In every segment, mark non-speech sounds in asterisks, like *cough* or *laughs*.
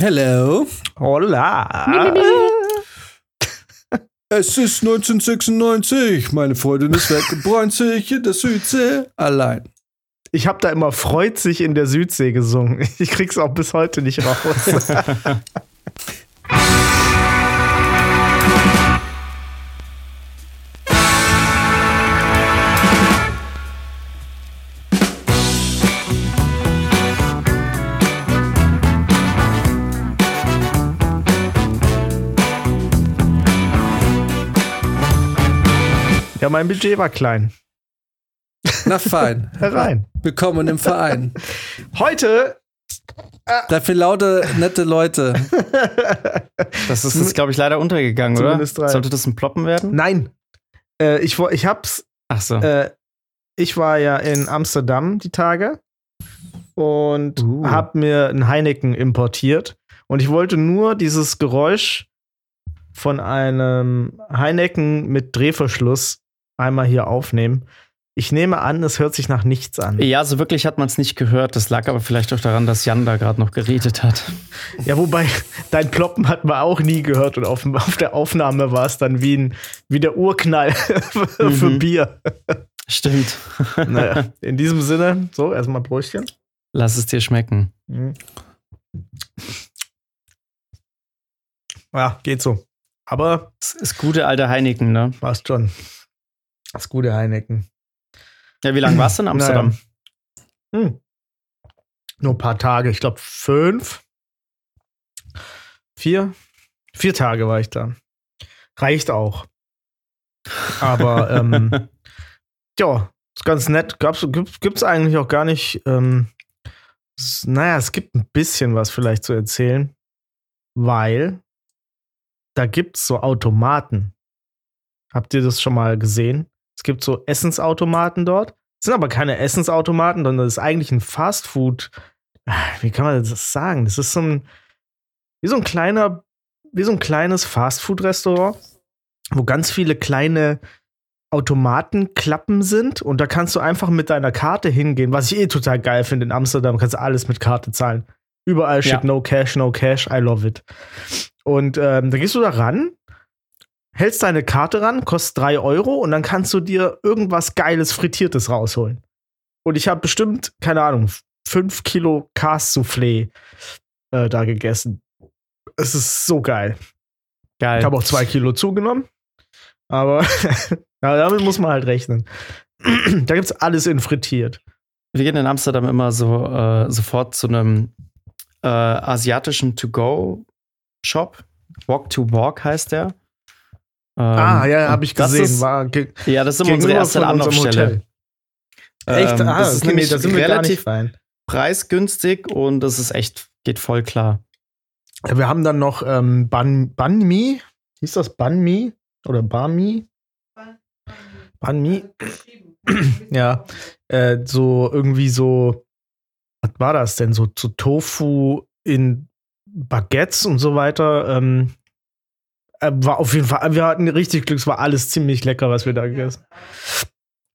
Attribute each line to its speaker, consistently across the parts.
Speaker 1: Hello.
Speaker 2: Hola. *laughs*
Speaker 1: Es ist 1996. Meine Freundin ist weggebräunt sich in der Südsee allein.
Speaker 2: Ich habe da immer freut sich in der Südsee gesungen. Ich krieg's auch bis heute nicht raus. *laughs* ja, mein Budget war klein.
Speaker 1: Na fein. *laughs*
Speaker 2: Herein.
Speaker 1: Willkommen im Verein.
Speaker 2: Heute
Speaker 1: Dafür laute, nette Leute. *laughs*
Speaker 3: Das ist jetzt, glaube ich, leider untergegangen, oder?
Speaker 2: Zumindest drei.
Speaker 3: Sollte das ein Ploppen werden?
Speaker 2: Nein. Äh, ich, ich hab's.
Speaker 3: Ach so.
Speaker 2: Äh, ich war ja in Amsterdam die Tage und
Speaker 3: Uh.
Speaker 2: hab mir ein Heineken importiert. Und ich wollte nur dieses Geräusch von einem Heineken mit Drehverschluss einmal hier aufnehmen. Ich nehme an, es hört sich nach nichts an.
Speaker 3: ja, so wirklich hat man es nicht gehört. Das lag aber vielleicht auch daran, dass Jan da gerade noch geredet hat.
Speaker 2: Ja, wobei, dein Ploppen hat man auch nie gehört und auf, auf der Aufnahme war es dann wie, ein, wie der Urknall für
Speaker 3: Mhm.
Speaker 2: Bier.
Speaker 3: Stimmt.
Speaker 2: Naja, in diesem Sinne, so, erstmal Brötchen.
Speaker 3: Lass es dir schmecken.
Speaker 2: Mhm. Ja, geht so. Aber
Speaker 3: Das ist gute alte Heineken, ne?
Speaker 2: passt schon. Das gute Heineken.
Speaker 3: Ja, wie lange warst du in Amsterdam?
Speaker 2: Naja. Hm. Nur ein paar Tage, ich glaube fünf. Vier? Vier Tage war ich da. Reicht auch. Aber *laughs* ähm, ja, ist ganz nett. Gab's, gibt, gibt's eigentlich auch gar nicht. Ähm, naja, es gibt ein bisschen was vielleicht zu erzählen, weil da gibt's so Automaten. Habt ihr das schon mal gesehen? Es gibt so Essensautomaten dort. Es sind aber keine Essensautomaten, sondern das ist eigentlich ein Fastfood. Ah, Wie kann man das sagen? Das ist so ein, wie so ein kleiner, wie so ein kleines Fastfood-Restaurant, wo ganz viele kleine Automatenklappen sind und da kannst du einfach mit deiner Karte hingehen, was ich eh total geil finde in Amsterdam, kannst du alles mit Karte zahlen. Überall steht
Speaker 3: Ja.
Speaker 2: no cash, no cash, I love it. Und ähm, da gehst du da ran, hältst deine Karte ran, kostet 3 Euro und dann kannst du dir irgendwas Geiles Frittiertes rausholen. Und ich habe bestimmt, keine Ahnung, 5 Kilo Cas-Soufflé äh, da gegessen. Es ist so geil.
Speaker 3: Geil.
Speaker 2: Ich habe auch zwei Kilo zugenommen. Aber *laughs* ja, damit muss man halt rechnen. *clears throat* da gibt's alles in frittiert.
Speaker 3: Wir gehen in Amsterdam immer so äh, sofort zu einem äh, asiatischen To-Go-Shop. Walk to Walk heißt der. Ähm,
Speaker 2: ah, ja, habe ich gesehen.
Speaker 3: Ist,
Speaker 2: war ge
Speaker 3: ja, das ist immer unsere erste Anlaufstelle.
Speaker 2: Hotel. Echt?
Speaker 3: Ähm,
Speaker 2: ah,
Speaker 3: das ist nämlich
Speaker 2: da sind
Speaker 3: relativ preisgünstig und das ist echt, geht voll klar.
Speaker 2: Ja, Wir haben dann noch ähm, Ban, Ban Mi. Hieß das Ban Mi? Oder Ban Mi? Ban Mi. *clears throat* ja. Äh, so irgendwie so. Was war das denn? So, so Tofu in Baguettes und so weiter. Ähm, äh, war auf jeden Fall, wir hatten richtig Glück, es war alles ziemlich lecker, was wir da gegessen haben.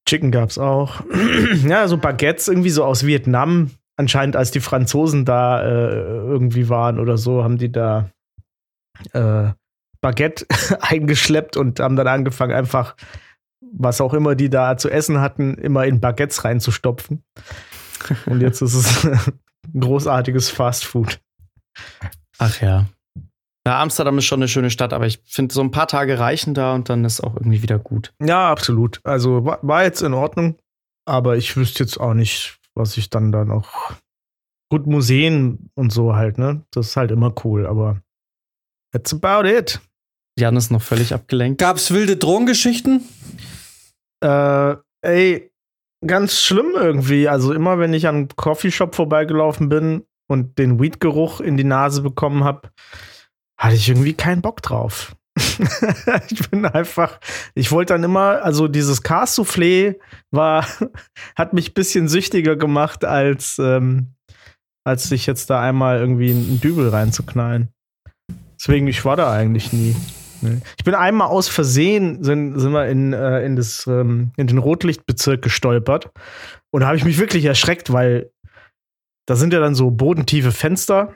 Speaker 2: Chicken gab's auch. *clears throat* ja, so Baguettes irgendwie so aus Vietnam. Anscheinend, als die Franzosen da äh, irgendwie waren oder so, haben die da äh, Baguette *laughs* eingeschleppt und haben dann angefangen, einfach, was auch immer die da zu essen hatten, immer in Baguettes reinzustopfen. Und jetzt ist es *laughs* ein großartiges Fastfood.
Speaker 3: Ach ja. Ja, Amsterdam ist schon eine schöne Stadt, aber ich finde, so ein paar Tage reichen da und dann ist auch irgendwie wieder gut.
Speaker 2: Ja, absolut. Also war, war jetzt in Ordnung, aber ich wüsste jetzt auch nicht, was ich dann da noch. Gut, Museen und so halt, ne? Das ist halt immer cool, aber that's about it.
Speaker 3: Jan ist noch völlig abgelenkt.
Speaker 1: Gab's wilde Drogengeschichten?
Speaker 2: Äh, ey, ganz schlimm irgendwie. Also immer, wenn ich an einen Coffeeshop vorbeigelaufen bin und den Weed-Geruch in die Nase bekommen habe, hatte ich irgendwie keinen Bock drauf. *laughs* ich bin einfach, ich wollte dann immer, also dieses Cas-Soufflé war, *laughs* hat mich ein bisschen süchtiger gemacht, als, ähm, als sich jetzt da einmal irgendwie einen Dübel reinzuknallen. Deswegen, ich war da eigentlich nie. Ich bin einmal aus Versehen, sind, sind wir in, äh, in, das, ähm, in den Rotlichtbezirk gestolpert. Und da habe ich mich wirklich erschreckt, weil da sind ja dann so bodentiefe Fenster.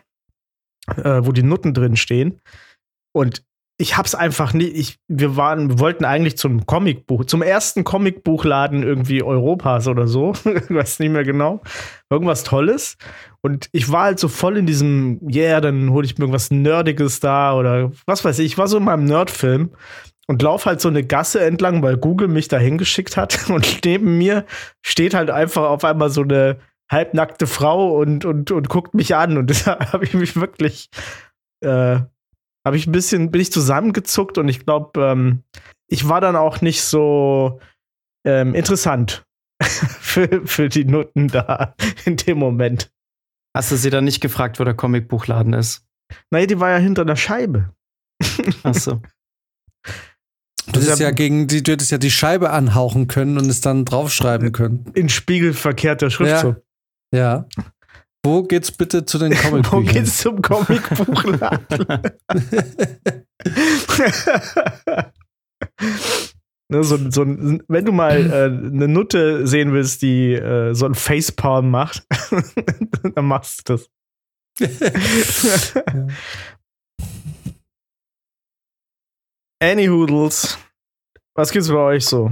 Speaker 2: Äh, wo die Nutten drin stehen. Und ich hab's einfach nicht. Ich, wir waren, wollten eigentlich zum Comicbuch, zum ersten Comicbuchladen irgendwie Europas oder so. *laughs* ich weiß nicht mehr genau. Irgendwas Tolles. Und ich war halt so voll in diesem, yeah, dann hole ich mir irgendwas Nerdiges da oder was weiß ich. Ich war so in meinem Nerdfilm und lauf halt so eine Gasse entlang, weil Google mich da hingeschickt hat. *laughs* Und neben mir steht halt einfach auf einmal so eine halbnackte Frau und, und, und guckt mich an. Und *laughs* da habe ich mich wirklich, äh, habe ich ein bisschen, bin ich zusammengezuckt und ich glaube, ähm, ich war dann auch nicht so ähm, interessant *laughs* für, für die Nutten da in dem Moment.
Speaker 3: Hast du sie dann nicht gefragt, wo der Comicbuchladen ist?
Speaker 2: Naja, die war ja hinter der Scheibe.
Speaker 3: Ach so. *laughs*
Speaker 1: Du hättest ja gegen die, du hättest ja die Scheibe anhauchen können und es dann draufschreiben können.
Speaker 2: In spiegelverkehrter Schriftzug.
Speaker 1: Ja. Wo geht's bitte zu den *laughs* Comicbüchern?
Speaker 2: Wo geht's zum Comicbuchladen? *laughs* ne, so, so, wenn du mal äh, eine Nutte sehen willst, die äh, so ein Facepalm macht, *laughs* dann machst du das. ja. Anyhoodles. Was gibt's bei euch so?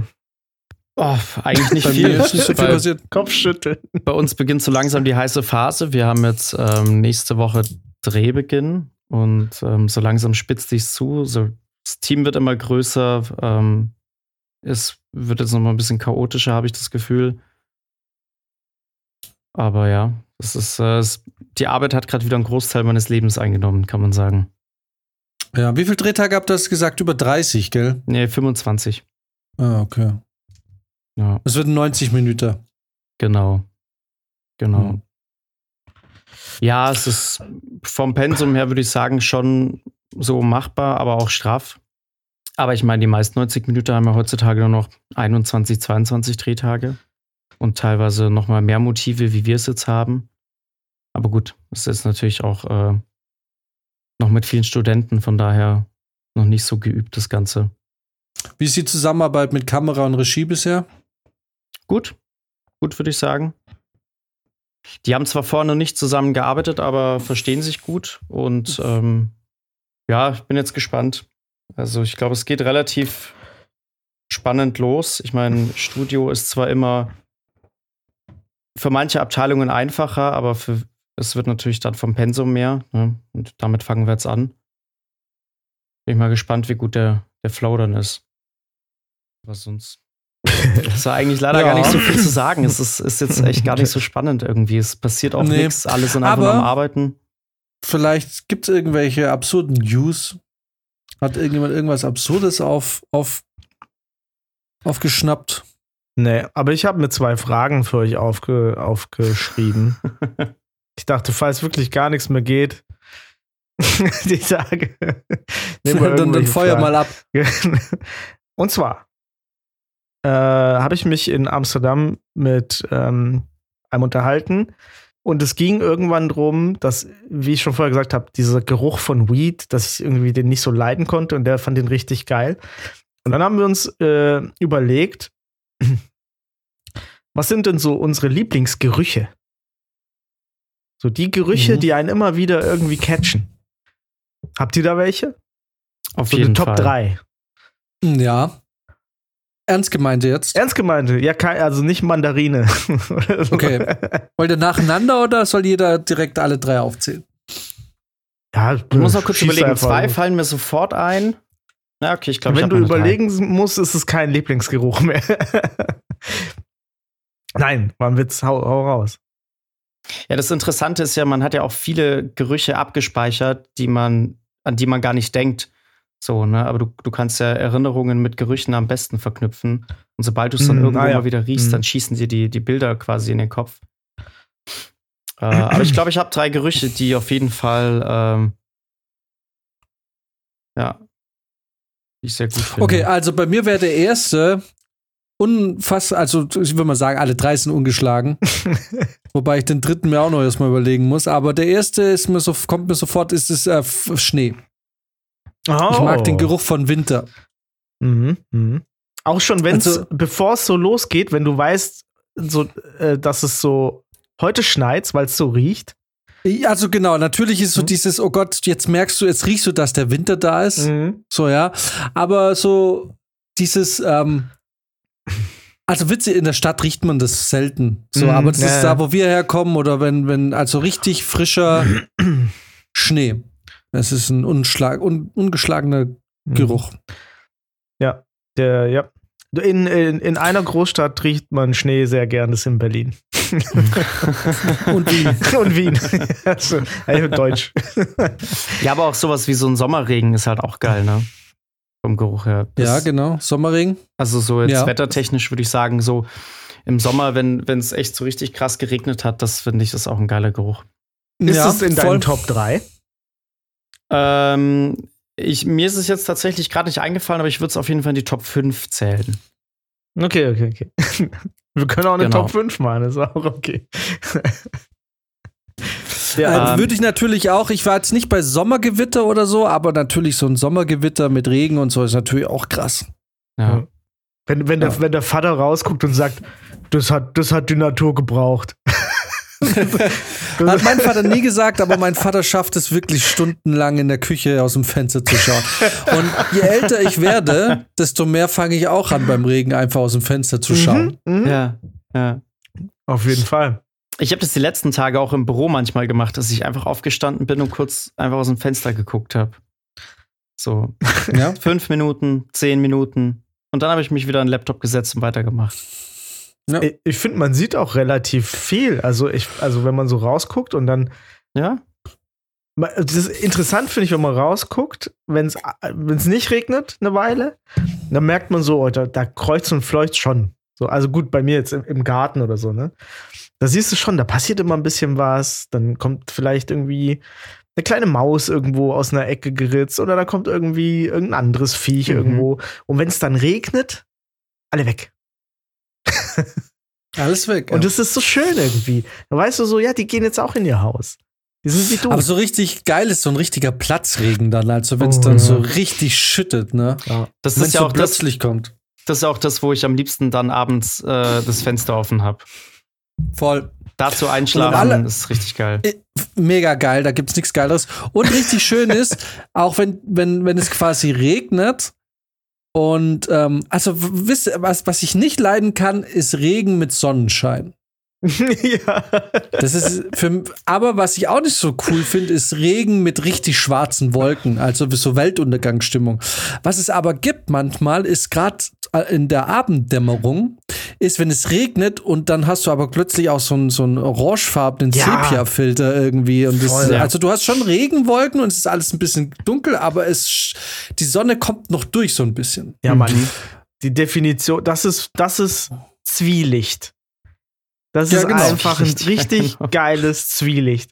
Speaker 3: Oh, eigentlich nicht viel.
Speaker 1: nicht so viel passiert.
Speaker 2: Kopfschütteln.
Speaker 3: Bei uns beginnt so langsam die heiße Phase. Wir haben jetzt ähm, nächste Woche Drehbeginn und ähm, so langsam spitzt sich's zu. So, das Team wird immer größer. Ähm, es wird jetzt noch mal ein bisschen chaotischer, habe ich das Gefühl. Aber ja, es ist, äh, es, die Arbeit hat gerade wieder einen Großteil meines Lebens eingenommen, kann man sagen.
Speaker 1: Ja, wie viel Drehtage habt ihr das gesagt? Über 30, gell?
Speaker 3: Nee, 25.
Speaker 1: Ah, okay.
Speaker 3: Ja.
Speaker 1: Es wird 90 Minuten.
Speaker 3: Genau. Genau.
Speaker 1: Mhm.
Speaker 3: Ja, es ist vom Pensum her, würde ich sagen, schon so machbar, aber auch straff. Aber ich meine, die meisten 90 Minuten haben ja heutzutage nur noch 21, 22 Drehtage und teilweise noch mal mehr Motive, wie wir es jetzt haben. Aber gut, es ist natürlich auch äh, noch mit vielen Studenten, von daher noch nicht so geübt, das Ganze.
Speaker 1: Wie ist die Zusammenarbeit mit Kamera und Regie bisher?
Speaker 3: Gut, gut würde ich sagen. Die haben zwar vorne nicht zusammen gearbeitet, aber verstehen sich gut und ähm, ja, ich bin jetzt gespannt. Also ich glaube, es geht relativ spannend los. Ich meine, Studio ist zwar immer für manche Abteilungen einfacher, aber für, es wird natürlich dann vom Pensum mehr. Ne? Und damit fangen wir jetzt an. Bin ich mal gespannt, wie gut der, der Flow dann ist. Was sonst. Das war eigentlich leider
Speaker 1: Ja.
Speaker 3: gar nicht so viel zu sagen. Es ist, ist jetzt echt gar nicht so spannend irgendwie. Es passiert auch
Speaker 1: Nee.
Speaker 3: nichts. Alle sind einfach am Arbeiten.
Speaker 1: Vielleicht gibt es irgendwelche absurden News. Hat irgendjemand irgendwas Absurdes auf, auf, aufgeschnappt?
Speaker 2: Nee, aber ich habe mir zwei Fragen für euch aufge aufgeschrieben. *laughs* ich dachte, falls wirklich gar nichts mehr geht, *laughs* die Tage. *laughs* nehmen wir
Speaker 1: dann, dann feuer
Speaker 2: Fragen.
Speaker 1: mal ab.
Speaker 2: Und zwar äh, habe ich mich in Amsterdam mit ähm, einem unterhalten und es ging irgendwann drum, dass, wie ich schon vorher gesagt habe, dieser Geruch von Weed, dass ich irgendwie den nicht so leiden konnte und der fand den richtig geil. Und dann haben wir uns äh, überlegt, *clears throat* was sind denn so unsere Lieblingsgerüche? So die Gerüche,
Speaker 1: Mhm.
Speaker 2: die einen immer wieder irgendwie catchen. Habt ihr da welche?
Speaker 3: Auf
Speaker 2: So
Speaker 3: jeden
Speaker 2: eine Top
Speaker 3: Fall.
Speaker 2: 3.
Speaker 1: Ja. Ernst gemeint jetzt?
Speaker 2: Ernst gemeinte, ja, kein, also nicht Mandarine. *laughs*
Speaker 1: Okay. Wollt ihr nacheinander oder soll jeder direkt alle drei aufzählen?
Speaker 2: Ja,
Speaker 3: Ich muss noch kurz überlegen.
Speaker 2: einfach
Speaker 3: Zwei fallen mir sofort ein. Na, okay, ich glaube, ich
Speaker 2: Wenn
Speaker 3: hab
Speaker 2: du
Speaker 3: meine drei.
Speaker 2: überlegen musst, ist es kein Lieblingsgeruch mehr. *laughs* Nein, war ein Witz, hau, hau raus.
Speaker 3: Ja, das Interessante ist ja, man hat ja auch viele Gerüche abgespeichert, die man, an die man gar nicht denkt. So, ne? Aber du, du kannst ja Erinnerungen mit Gerüchen am besten verknüpfen. Und sobald du es dann
Speaker 2: Mm,
Speaker 3: irgendwo
Speaker 2: ah ja.
Speaker 3: mal wieder riechst,
Speaker 2: Mm.
Speaker 3: dann schießen dir die, die Bilder quasi in den Kopf. Äh, aber ich glaube, ich habe drei Gerüche, die auf jeden Fall, ähm, ja, die ich sehr gut finde.
Speaker 1: Okay, also bei mir wäre der erste unfass, also ich würde mal sagen, alle drei sind ungeschlagen. *laughs* Wobei ich den dritten mir auch noch erstmal überlegen muss. Aber der erste ist mir so, kommt mir sofort, ist es äh, Schnee.
Speaker 2: Oh.
Speaker 1: Ich mag den Geruch von Winter.
Speaker 2: Mhm, mhm. Auch schon, wenn es,
Speaker 1: Also-
Speaker 2: bevor es so losgeht, wenn du weißt, so, äh, dass es so heute schneit, weil es so riecht.
Speaker 1: Also genau, natürlich ist so
Speaker 2: Mhm.
Speaker 1: dieses, oh Gott, jetzt merkst du, jetzt riechst du, dass der Winter da ist.
Speaker 2: Mhm.
Speaker 1: So, ja. Aber so dieses, ähm, also witzig, in der Stadt riecht man das selten. So,
Speaker 2: Mhm,
Speaker 1: aber das
Speaker 2: ja,
Speaker 1: ist da, wo wir herkommen, oder wenn, wenn, also richtig frischer *clears throat* Schnee. Es ist ein unschlag, un, ungeschlagener
Speaker 2: Mhm.
Speaker 1: Geruch.
Speaker 2: Der, ja. In, in, in einer Großstadt riecht man Schnee sehr gern, das ist in Berlin. *laughs*
Speaker 1: Und Wien. *laughs*
Speaker 2: Und Wien. *laughs* also, also Deutsch.
Speaker 3: Ja, aber auch sowas wie so ein Sommerregen ist halt auch geil, ne? Vom Geruch her. Das-
Speaker 1: Ja, genau. Sommerregen.
Speaker 3: Also so jetzt
Speaker 1: Ja.
Speaker 3: wettertechnisch würde ich sagen, so im Sommer, wenn wenn es echt so richtig krass geregnet hat, das finde ich ist auch ein geiler Geruch.
Speaker 2: Ist
Speaker 1: ja,
Speaker 2: es in
Speaker 1: voll.
Speaker 2: deinen Top 3?
Speaker 3: Ähm, ich, mir ist es jetzt tatsächlich gerade nicht eingefallen, aber ich würde es auf jeden Fall in die Top 5 zählen.
Speaker 2: Okay, okay, okay. *laughs* Wir können auch eine
Speaker 3: Genau.
Speaker 2: Top 5 machen, ist auch okay. *laughs*
Speaker 1: Äh,
Speaker 3: Ähm,
Speaker 1: Würde ich natürlich auch, ich war jetzt nicht bei Sommergewitter oder so, aber natürlich so ein Sommergewitter mit Regen und so ist natürlich auch krass.
Speaker 3: Ja.
Speaker 2: Wenn, wenn, der,
Speaker 1: Ja.
Speaker 2: wenn der Vater rausguckt und sagt, das hat, das hat die Natur gebraucht. *laughs* *laughs*
Speaker 1: Hat mein Vater nie gesagt, aber mein Vater schafft es wirklich stundenlang in der Küche aus dem Fenster zu schauen. Und je älter ich werde, desto mehr fange ich auch an, beim Regen einfach aus dem Fenster zu schauen.
Speaker 2: Mhm, mhm.
Speaker 3: ja, ja.
Speaker 2: Auf jeden Fall.
Speaker 3: Ich habe das die letzten Tage auch im Büro manchmal gemacht, dass ich einfach aufgestanden bin und kurz einfach aus dem Fenster geguckt habe. So
Speaker 1: Ja?
Speaker 3: fünf Minuten, zehn Minuten. Und dann habe ich mich wieder an den Laptop gesetzt und weitergemacht.
Speaker 2: Ich, ich finde, man sieht auch relativ viel. Also, ich, also wenn man so rausguckt und dann
Speaker 3: Ja?
Speaker 2: Das ist interessant, finde ich, wenn man rausguckt, wenn es nicht regnet eine Weile, dann merkt man so, oh, da, da kreuzt und fleucht schon. So, also gut, bei mir jetzt im, im Garten oder so, ne? Da siehst du schon, da passiert immer ein bisschen was, dann kommt vielleicht irgendwie eine kleine Maus irgendwo aus einer Ecke geritzt oder da kommt irgendwie irgendein anderes Viech
Speaker 3: Mhm.
Speaker 2: irgendwo. Und wenn es dann regnet, alle weg. *laughs*
Speaker 1: Alles weg.
Speaker 2: Und
Speaker 1: ja.
Speaker 2: das ist so schön irgendwie. Da weißt du so, ja, die gehen jetzt auch in ihr Haus. Die sind wie du.
Speaker 1: aber so richtig geil ist so ein richtiger Platzregen dann, also wenn es
Speaker 2: Oh,
Speaker 1: dann
Speaker 2: ja.
Speaker 1: so richtig schüttet, ne?
Speaker 3: Das
Speaker 1: Wenn
Speaker 3: ist
Speaker 1: es
Speaker 3: ja
Speaker 1: so
Speaker 3: auch das,
Speaker 1: plötzlich kommt.
Speaker 3: das ist auch das, wo ich am liebsten dann abends äh, das Fenster offen habe.
Speaker 1: Voll.
Speaker 3: Dazu
Speaker 1: Und
Speaker 3: einschlafen
Speaker 1: alle-
Speaker 3: ist richtig geil.
Speaker 1: Mega geil, da gibt's nichts Geileres. Und richtig schön ist, *laughs* auch wenn, wenn, wenn es quasi regnet und ähm, also wisst was, was ich nicht leiden kann, ist Regen mit Sonnenschein. *laughs*
Speaker 2: ja.
Speaker 1: Das ist für, aber was ich auch nicht so cool finde, ist Regen mit richtig schwarzen Wolken, also so Weltuntergangsstimmung. Was es aber gibt manchmal, ist gerade in der Abenddämmerung, ist, wenn es regnet und dann hast du aber plötzlich auch so einen, so einen orangefarbenen
Speaker 2: Ja.
Speaker 1: Sepia-Filter irgendwie. Und das,
Speaker 2: Voll, ja.
Speaker 1: Also du hast schon Regenwolken und es ist alles ein bisschen dunkel, aber es, die Sonne kommt noch durch so ein bisschen.
Speaker 2: Ja, Mann.
Speaker 3: Mhm.
Speaker 2: Die Definition, das ist, das ist Zwielicht. Das
Speaker 1: Ja,
Speaker 2: ist
Speaker 1: genau.
Speaker 2: einfach ein
Speaker 3: Richtig, genau. *laughs*
Speaker 2: geiles Zwielicht.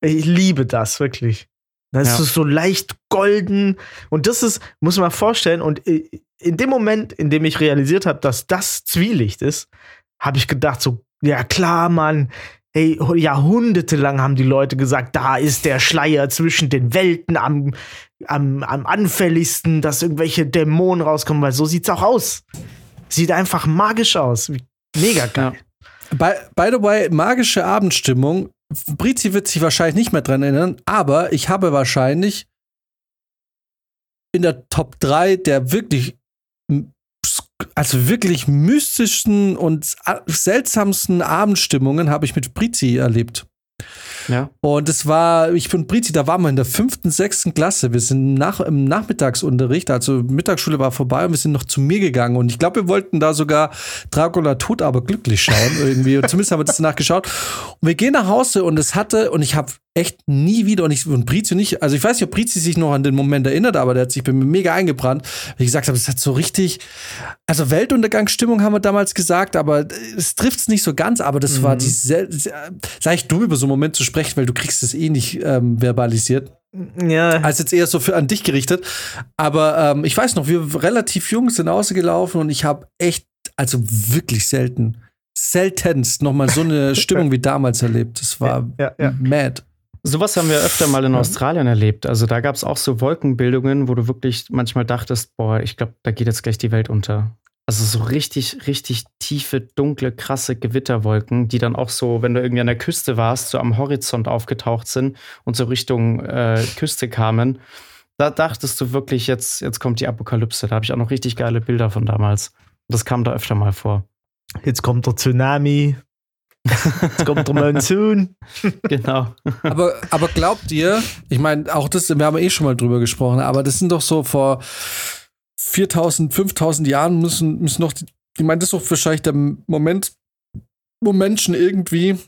Speaker 2: Ich liebe das, wirklich. Das
Speaker 3: Ja.
Speaker 2: ist so leicht golden. Und das ist, muss man mal vorstellen, und in dem Moment, in dem ich realisiert habe, dass das Zwielicht ist, habe ich gedacht, so, ja klar, Mann. Ey, jahrhundertelang haben die Leute gesagt, da ist der Schleier zwischen den Welten am, am, am anfälligsten, dass irgendwelche Dämonen rauskommen, weil so sieht's auch aus. Sieht einfach magisch aus. Mega geil.
Speaker 1: By, by the way, magische Abendstimmung. Brizi wird sich wahrscheinlich nicht mehr dran erinnern, aber ich habe wahrscheinlich in der Top 3 der wirklich, also wirklich mystischsten und seltsamsten Abendstimmungen habe ich mit Brizi erlebt.
Speaker 3: Ja.
Speaker 1: Und es war, ich bin Brizi, da waren wir in der fünften, sechsten Klasse. Wir sind nach, im Nachmittagsunterricht, also Mittagsschule war vorbei und wir sind noch zu mir gegangen. Und ich glaube, wir wollten da sogar Dracula tot, aber glücklich schauen irgendwie. Zumindest haben wir das *laughs* danach geschaut. Und wir gehen nach Hause und es hatte, und ich habe echt nie wieder, und ich und Brizi nicht, also ich weiß nicht, ob Brizi sich noch an den Moment erinnert, aber der hat sich bei mir mega eingebrannt. Wie gesagt habe, es hat so richtig, also Weltuntergangsstimmung haben wir damals gesagt, aber es trifft es nicht so ganz, aber das war
Speaker 2: Mhm.
Speaker 1: die, sel- sei ich dumm über so einen Moment zu sprechen, weil du kriegst es eh nicht ähm, verbalisiert.
Speaker 2: Ja.
Speaker 1: Als jetzt eher so für an dich gerichtet. Aber ähm, ich weiß noch, wir relativ jung sind ausgelaufen und ich habe echt, also wirklich selten, seltenst nochmal so eine *laughs* Stimmung wie damals erlebt. Das war
Speaker 2: ja, ja.
Speaker 1: mad.
Speaker 3: Sowas haben wir öfter mal in. Australien erlebt. Also da gab es auch so Wolkenbildungen, wo du wirklich manchmal dachtest, boah, ich glaube, da geht jetzt gleich die Welt unter. Also so richtig, richtig tiefe, dunkle, krasse Gewitterwolken, die dann auch so, wenn du irgendwie an der Küste warst, so am Horizont aufgetaucht sind und so Richtung äh, Küste kamen. Da dachtest du wirklich, jetzt, jetzt kommt die Apokalypse. Da habe ich auch noch richtig geile Bilder von damals. Das kam da öfter mal vor.
Speaker 2: Jetzt kommt der Tsunami. Jetzt kommt der Monsun.
Speaker 3: genau.
Speaker 1: aber, aber glaubt ihr, ich meine, auch das, wir haben eh schon mal drüber gesprochen, aber das sind doch so vor 4000, 5000 Jahren müssen, müssen noch, die, ich meine, das ist doch wahrscheinlich der Moment, wo Menschen irgendwie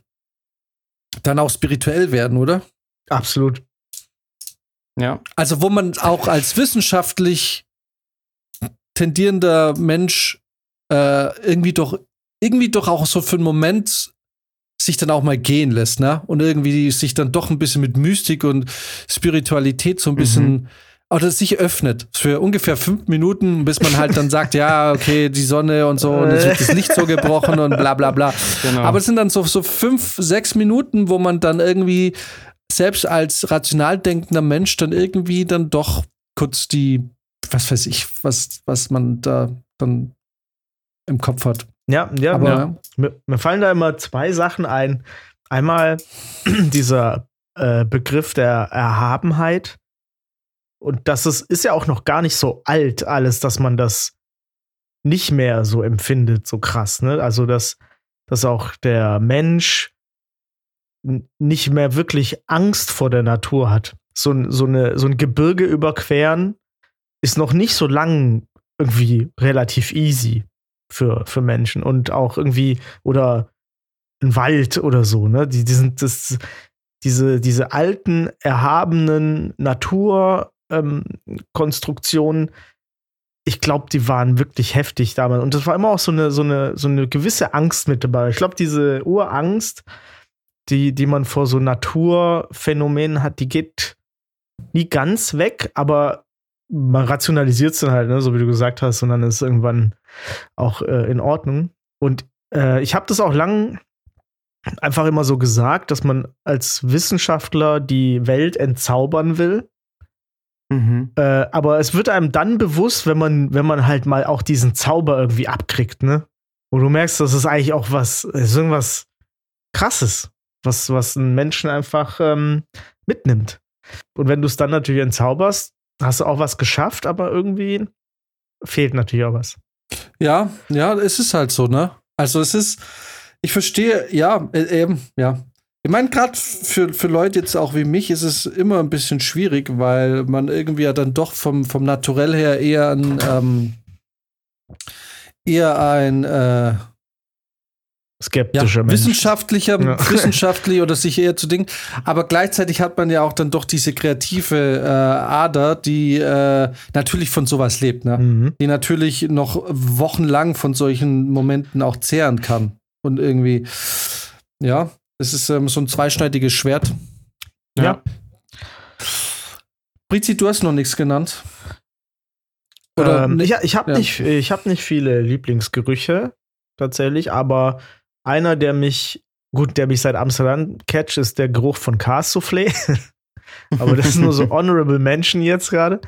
Speaker 1: dann auch spirituell werden, oder?
Speaker 2: Absolut.
Speaker 3: Ja.
Speaker 1: Also, wo man auch als wissenschaftlich tendierender Mensch äh, irgendwie doch, irgendwie doch auch so für einen Moment sich dann auch mal gehen lässt, ne? Und irgendwie sich dann doch ein bisschen mit Mystik und Spiritualität so ein bisschen mhm oder sich öffnet für ungefähr fünf Minuten, bis man halt dann sagt, ja, okay, die Sonne und so und es wird das Licht so gebrochen und bla bla bla. Genau. Aber es sind dann so, so fünf, sechs Minuten, wo man dann irgendwie selbst als rational denkender Mensch dann irgendwie dann doch kurz die, was weiß ich, was, was man da dann im Kopf hat.
Speaker 2: Ja, ja, aber ja. Mir, mir fallen da immer zwei Sachen ein. Einmal *clears throat* dieser äh, Begriff der Erhabenheit und das ist, ist ja auch noch gar nicht so alt, alles, dass man das nicht mehr so empfindet, so krass, ne? Also, dass, dass auch der Mensch nicht mehr wirklich Angst vor der Natur hat. So, so, eine, so ein Gebirge überqueren ist noch nicht so lang irgendwie relativ easy für, für Menschen. Und auch irgendwie, oder ein Wald oder so, ne? Die, die sind das, diese, diese alten, erhabenen Natur- ähm, ich glaube, die waren wirklich heftig damals. Und das war immer auch so eine, so eine, so eine gewisse Angst mit dabei. Ich glaube, diese Urangst, die, die man vor so Naturphänomenen hat, die geht nie ganz weg, aber man rationalisiert es dann halt, ne, so wie du gesagt hast, und dann ist irgendwann auch äh, in Ordnung. Und äh, ich habe das auch lang einfach immer so gesagt, dass man als Wissenschaftler die Welt entzaubern will. Mhm. Äh, aber es wird einem dann bewusst, wenn man, wenn man halt mal auch diesen Zauber irgendwie abkriegt, ne? Wo du merkst, das ist eigentlich auch was, ist irgendwas krasses, was, was einen Menschen einfach ähm, mitnimmt. Und wenn du es dann natürlich entzauberst, hast du auch was geschafft, aber irgendwie fehlt natürlich auch was.
Speaker 1: Ja, ja, es ist halt so, ne? Also es ist, ich verstehe, ja, äh, eben, ja, ich meine, gerade für, für Leute jetzt auch wie mich ist es immer ein bisschen schwierig, weil man irgendwie ja dann doch vom, vom Naturell her eher ein, ähm, eher ein äh,
Speaker 2: skeptischer
Speaker 1: ja, wissenschaftlicher, ja. *laughs* wissenschaftlich oder sich eher zu Dingen. Aber gleichzeitig hat man ja auch dann doch diese kreative äh, Ader, die äh, natürlich von sowas lebt, ne? Mhm. Die natürlich noch wochenlang von solchen Momenten auch zehren kann. Und irgendwie, ja, es ist ähm, so ein zweischneidiges Schwert.
Speaker 2: Ja. ja.
Speaker 1: Brizi, du hast noch nichts genannt.
Speaker 2: Oder ähm, ich, ich habe ja. nicht, hab nicht viele Lieblingsgerüche tatsächlich, aber einer, der mich, gut, der mich seit Amsterdam catcht, ist der Geruch von Cars-Soufflé. *laughs* aber das ist nur so *laughs* Honorable Mention jetzt gerade.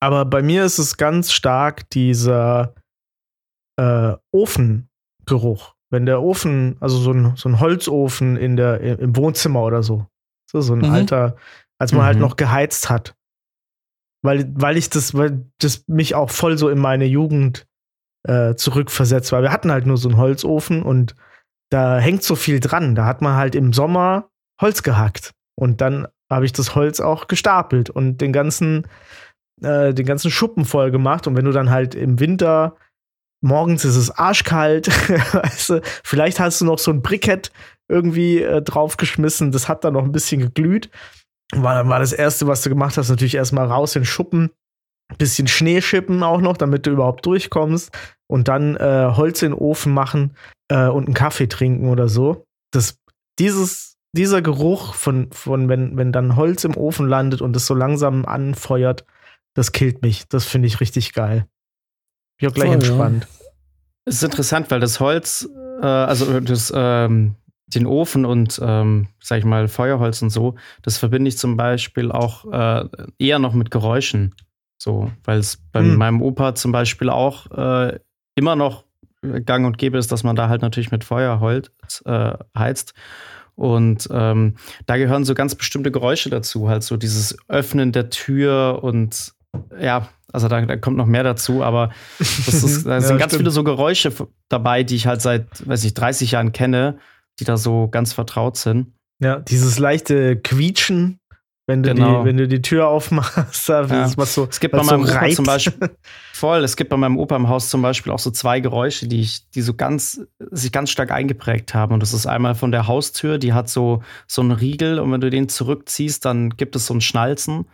Speaker 2: Aber bei mir ist es ganz stark dieser äh, Ofengeruch wenn der Ofen, also so ein, so ein Holzofen in der, im Wohnzimmer oder so, so, so ein mhm. alter, als man halt mhm. halt noch geheizt hat. Weil, weil ich das, weil das mich auch voll so in meine Jugend äh, zurückversetzt, weil wir hatten halt nur so einen Holzofen und da hängt so viel dran. Da hat man halt im Sommer Holz gehackt und dann habe ich das Holz auch gestapelt und den ganzen, äh, den ganzen Schuppen voll gemacht. Und wenn du dann halt im Winter morgens ist es arschkalt, *laughs* weißt du, vielleicht hast du noch so ein Brikett irgendwie äh, draufgeschmissen, das hat dann noch ein bisschen geglüht. War war das erste, was du gemacht hast, natürlich erstmal raus in den Schuppen, bisschen Schnee schippen auch noch, damit du überhaupt durchkommst und dann äh, Holz in den Ofen machen äh, und einen Kaffee trinken oder so. Das, dieses, dieser Geruch von, von wenn, wenn dann Holz im Ofen landet und es so langsam anfeuert, das killt mich. Das finde ich richtig geil. Ich auch gleich Voll, entspannt. Ja.
Speaker 3: Es ist interessant, weil das Holz, äh, also das, ähm, den Ofen und, ähm, sag ich mal, Feuerholz und so, das verbinde ich zum Beispiel auch äh, eher noch mit Geräuschen. So, weil es bei hm. meinem Opa zum Beispiel auch äh, immer noch gang und gäbe ist, dass man da halt natürlich mit Feuer heult, äh, heizt. Und ähm, da gehören so ganz bestimmte Geräusche dazu, halt so dieses Öffnen der Tür und ja, also da, da kommt noch mehr dazu, aber das ist, *laughs* da sind ja, ganz stimmt. viele so Geräusche dabei, die ich halt seit, weiß ich, 30 Jahren kenne, die da so ganz vertraut sind.
Speaker 2: Ja, dieses leichte Quietschen, wenn du, genau. die, wenn du die Tür aufmachst, *laughs* da ja. was so.
Speaker 3: Es gibt bei meinem so Opa zum Beispiel *laughs* voll. Es gibt bei meinem Opa im Haus zum Beispiel auch so zwei Geräusche, die ich, die so ganz, sich ganz stark eingeprägt haben. Und das ist einmal von der Haustür, die hat so so einen Riegel und wenn du den zurückziehst, dann gibt es so ein Schnalzen.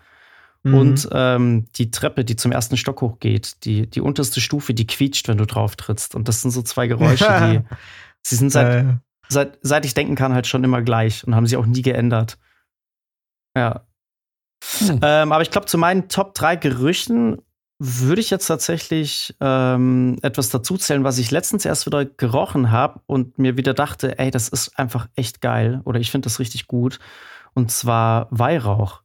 Speaker 3: Mhm. Und ähm, die Treppe, die zum ersten Stock hochgeht, die, die unterste Stufe, die quietscht, wenn du drauf trittst. Und das sind so zwei Geräusche, die *laughs* sie sind seit, seit, seit ich denken kann, halt schon immer gleich und haben sie auch nie geändert. Ja. Hm. Ähm, aber ich glaube, zu meinen Top 3 Gerüchten würde ich jetzt tatsächlich ähm, etwas dazuzählen, was ich letztens erst wieder gerochen habe und mir wieder dachte, ey, das ist einfach echt geil oder ich finde das richtig gut. Und zwar Weihrauch.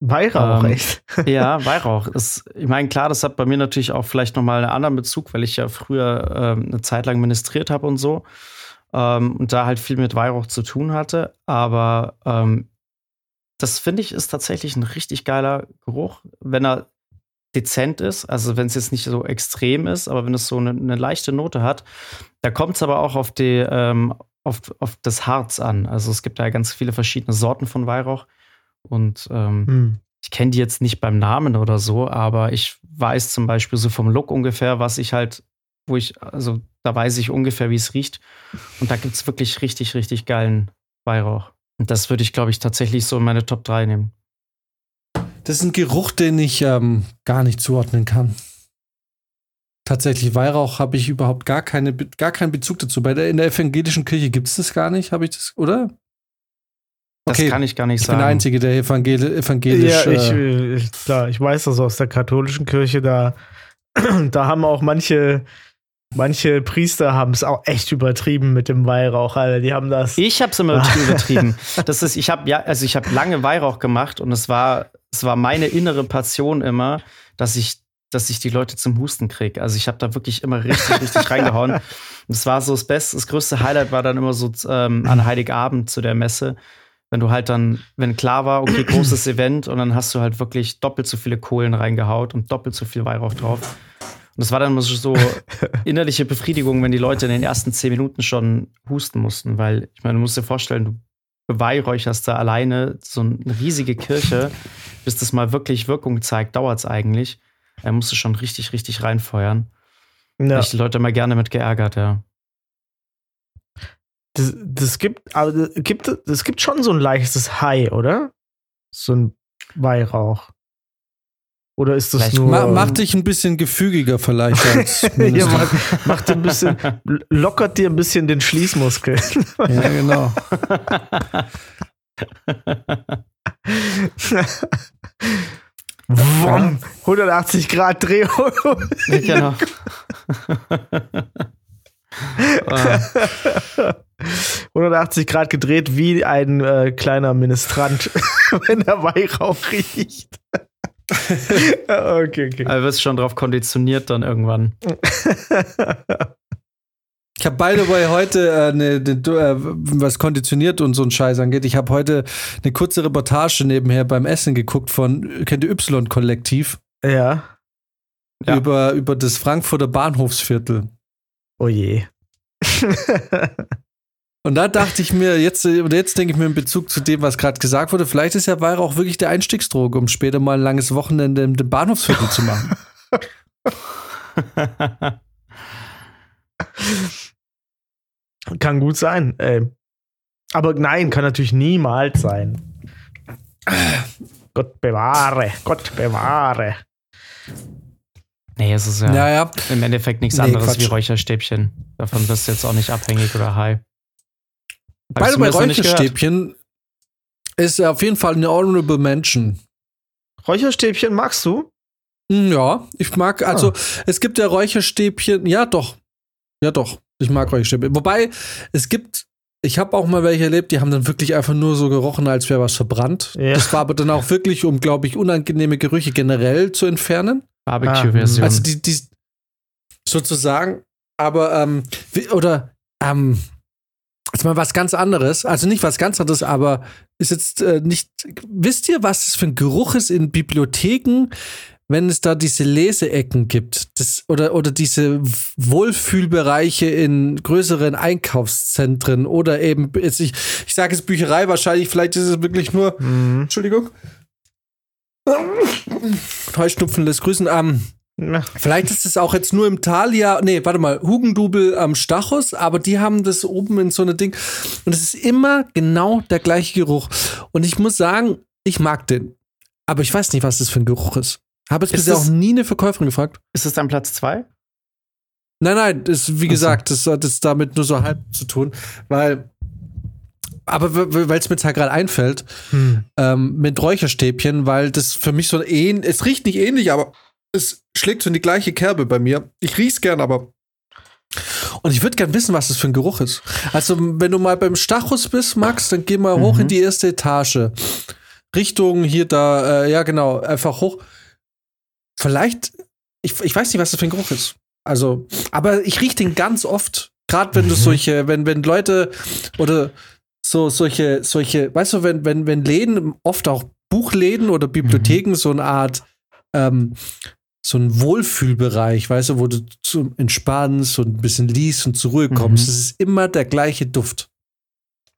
Speaker 2: Weihrauch, ähm, echt? *laughs*
Speaker 3: ja, Weihrauch. Das, ich meine, klar, das hat bei mir natürlich auch vielleicht nochmal einen anderen Bezug, weil ich ja früher ähm, eine Zeit lang ministriert habe und so. Ähm, und da halt viel mit Weihrauch zu tun hatte. Aber ähm, das finde ich ist tatsächlich ein richtig geiler Geruch, wenn er dezent ist, also wenn es jetzt nicht so extrem ist, aber wenn es so eine, eine leichte Note hat. Da kommt es aber auch auf, die, ähm, auf, auf das Harz an. Also es gibt da ganz viele verschiedene Sorten von Weihrauch. Und ähm, hm. ich kenne die jetzt nicht beim Namen oder so, aber ich weiß zum Beispiel so vom Look ungefähr, was ich halt, wo ich, also da weiß ich ungefähr, wie es riecht. Und da gibt es wirklich richtig, richtig geilen Weihrauch. Und das würde ich, glaube ich, tatsächlich so in meine Top 3 nehmen.
Speaker 1: Das ist ein Geruch, den ich ähm, gar nicht zuordnen kann. Tatsächlich, Weihrauch habe ich überhaupt gar, keine, gar keinen Bezug dazu. Bei der, in der evangelischen Kirche gibt es das gar nicht, habe ich das, oder?
Speaker 3: Okay, das kann ich gar nicht
Speaker 1: ich
Speaker 3: sagen.
Speaker 1: Ich bin der Einzige, der evangel evangelisch.
Speaker 2: Ja, ich, äh, ich, klar, ich weiß das aus der katholischen Kirche, da, *clears throat* da haben auch manche Manche Priester haben es auch echt übertrieben mit dem Weihrauch, Alter. Die haben das.
Speaker 3: Ich habe es immer *laughs* übertrieben. Das ist, ich habe ja, also ich habe lange Weihrauch gemacht und es war, es war meine innere Passion immer, dass ich, dass ich die Leute zum Husten kriege. Also ich habe da wirklich immer richtig, richtig reingehauen. Und es war so das Beste, das größte Highlight war dann immer so ähm, an Heiligabend zu der Messe, wenn du halt dann, wenn klar war, okay, großes Event und dann hast du halt wirklich doppelt so viele Kohlen reingehaut und doppelt so viel Weihrauch drauf. Und es war dann so *laughs* innerliche Befriedigung, wenn die Leute in den ersten zehn Minuten schon husten mussten, weil ich meine, du musst dir vorstellen, du beweihräucherst da alleine so eine riesige Kirche, bis das mal wirklich Wirkung zeigt, dauert es eigentlich. Er musste schon richtig, richtig reinfeuern. Ja. Ich die Leute mal gerne mit geärgert, ja.
Speaker 2: Das, das gibt, aber das gibt, das gibt schon so ein leichtes High, oder? So ein Weihrauch. Oder ist das vielleicht nur.
Speaker 1: Ma macht dich ein bisschen gefügiger vielleicht als *laughs*
Speaker 2: ja, macht, macht ein bisschen, lockert dir ein bisschen den Schließmuskel. *laughs*
Speaker 1: ja, genau.
Speaker 2: Wom, 180 Grad Drehung. genau. *laughs* 180 Grad gedreht wie ein äh, kleiner Ministrant, wenn der Weihrauch riecht. *laughs*
Speaker 3: okay, okay. Also wirst schon drauf konditioniert dann irgendwann. *laughs*
Speaker 1: Ich habe by the way heute äh, ne, ne, äh, was konditioniert und so ein Scheiß angeht. Ich habe heute eine kurze Reportage nebenher beim Essen geguckt von kennt ihr Y-Kollektiv?
Speaker 2: Ja.
Speaker 1: ja. Über über das Frankfurter Bahnhofsviertel.
Speaker 2: Oh je. *laughs*
Speaker 1: Und da dachte ich mir, jetzt, oder jetzt denke ich mir in Bezug zu dem, was gerade gesagt wurde, vielleicht ist ja Weihrauch wirklich der Einstiegsdroge, um später mal ein langes Wochenende im Bahnhofsviertel zu machen. *laughs*
Speaker 2: kann gut sein, ey. Aber nein, kann natürlich niemals sein. Gott bewahre, Gott bewahre.
Speaker 3: Nee, es ist ja, ja, ja. im Endeffekt nichts nee, anderes Quatsch. wie Räucherstäbchen. Davon wirst du jetzt auch nicht abhängig oder high.
Speaker 1: Beide bei Räucherstäbchen ist auf jeden Fall eine Honorable Mention.
Speaker 2: Räucherstäbchen magst du?
Speaker 1: Hm, ja, ich mag, also ah. es gibt ja Räucherstäbchen, ja doch. Ja doch, ich mag Räucherstäbchen. Wobei, es gibt, ich habe auch mal welche erlebt, die haben dann wirklich einfach nur so gerochen, als wäre was verbrannt. Ja. Das war aber dann auch wirklich, um, glaube ich, unangenehme Gerüche generell zu entfernen.
Speaker 3: Barbecue-Version.
Speaker 1: Also die, die, sozusagen. Aber, ähm, oder, ähm, jetzt mal was ganz anderes. Also nicht was ganz anderes, aber ist jetzt äh, nicht. Wisst ihr, was das für ein Geruch ist in Bibliotheken, wenn es da diese Leseecken gibt? Das, oder, oder diese Wohlfühlbereiche in größeren Einkaufszentren oder eben, jetzt ich, ich sage es Bücherei, wahrscheinlich, vielleicht ist es wirklich nur.
Speaker 2: Mhm.
Speaker 1: Entschuldigung. Heuschnupfen lässt grüßen. Ähm, Vielleicht ist es auch jetzt nur im Thalia, nee, warte mal, Hugendubel am Stachus, aber die haben das oben in so eine Ding. Und es ist immer genau der gleiche Geruch. Und ich muss sagen, ich mag den. Aber ich weiß nicht, was das für ein Geruch ist. Habe jetzt
Speaker 3: Ist
Speaker 1: bisher auch nie eine Verkäuferin gefragt.
Speaker 3: Ist es dein Platz zwei?
Speaker 1: Nein, nein, das, wie gesagt, das hat es damit nur so halb zu tun, weil, aber weil es mir jetzt halt gerade einfällt,
Speaker 2: Hm.
Speaker 1: ähm, mit Räucherstäbchen, weil das für mich so ähnlich, es riecht nicht ähnlich, aber es schlägt so in die gleiche Kerbe bei mir. Ich riech's gern, aber. Und ich würde gern wissen, was das für ein Geruch ist. Also, wenn du mal beim Stachus bist, Max, dann geh mal hoch
Speaker 2: Mhm.
Speaker 1: in die erste Etage. Richtung hier da, äh, ja genau, einfach hoch. Vielleicht, ich, ich weiß nicht, was das für ein Geruch ist. Also, aber ich riech den ganz oft. Gerade wenn du
Speaker 2: Mhm.
Speaker 1: solche, wenn, wenn Leute oder so solche, solche, weißt du, wenn, wenn, wenn Läden, oft auch Buchläden oder Bibliotheken so eine Art, ähm, so ein Wohlfühlbereich, weißt du, wo du zum Entspannst und ein bisschen liest und zur Ruhe kommst.
Speaker 3: Mhm.
Speaker 1: Es ist immer der gleiche Duft.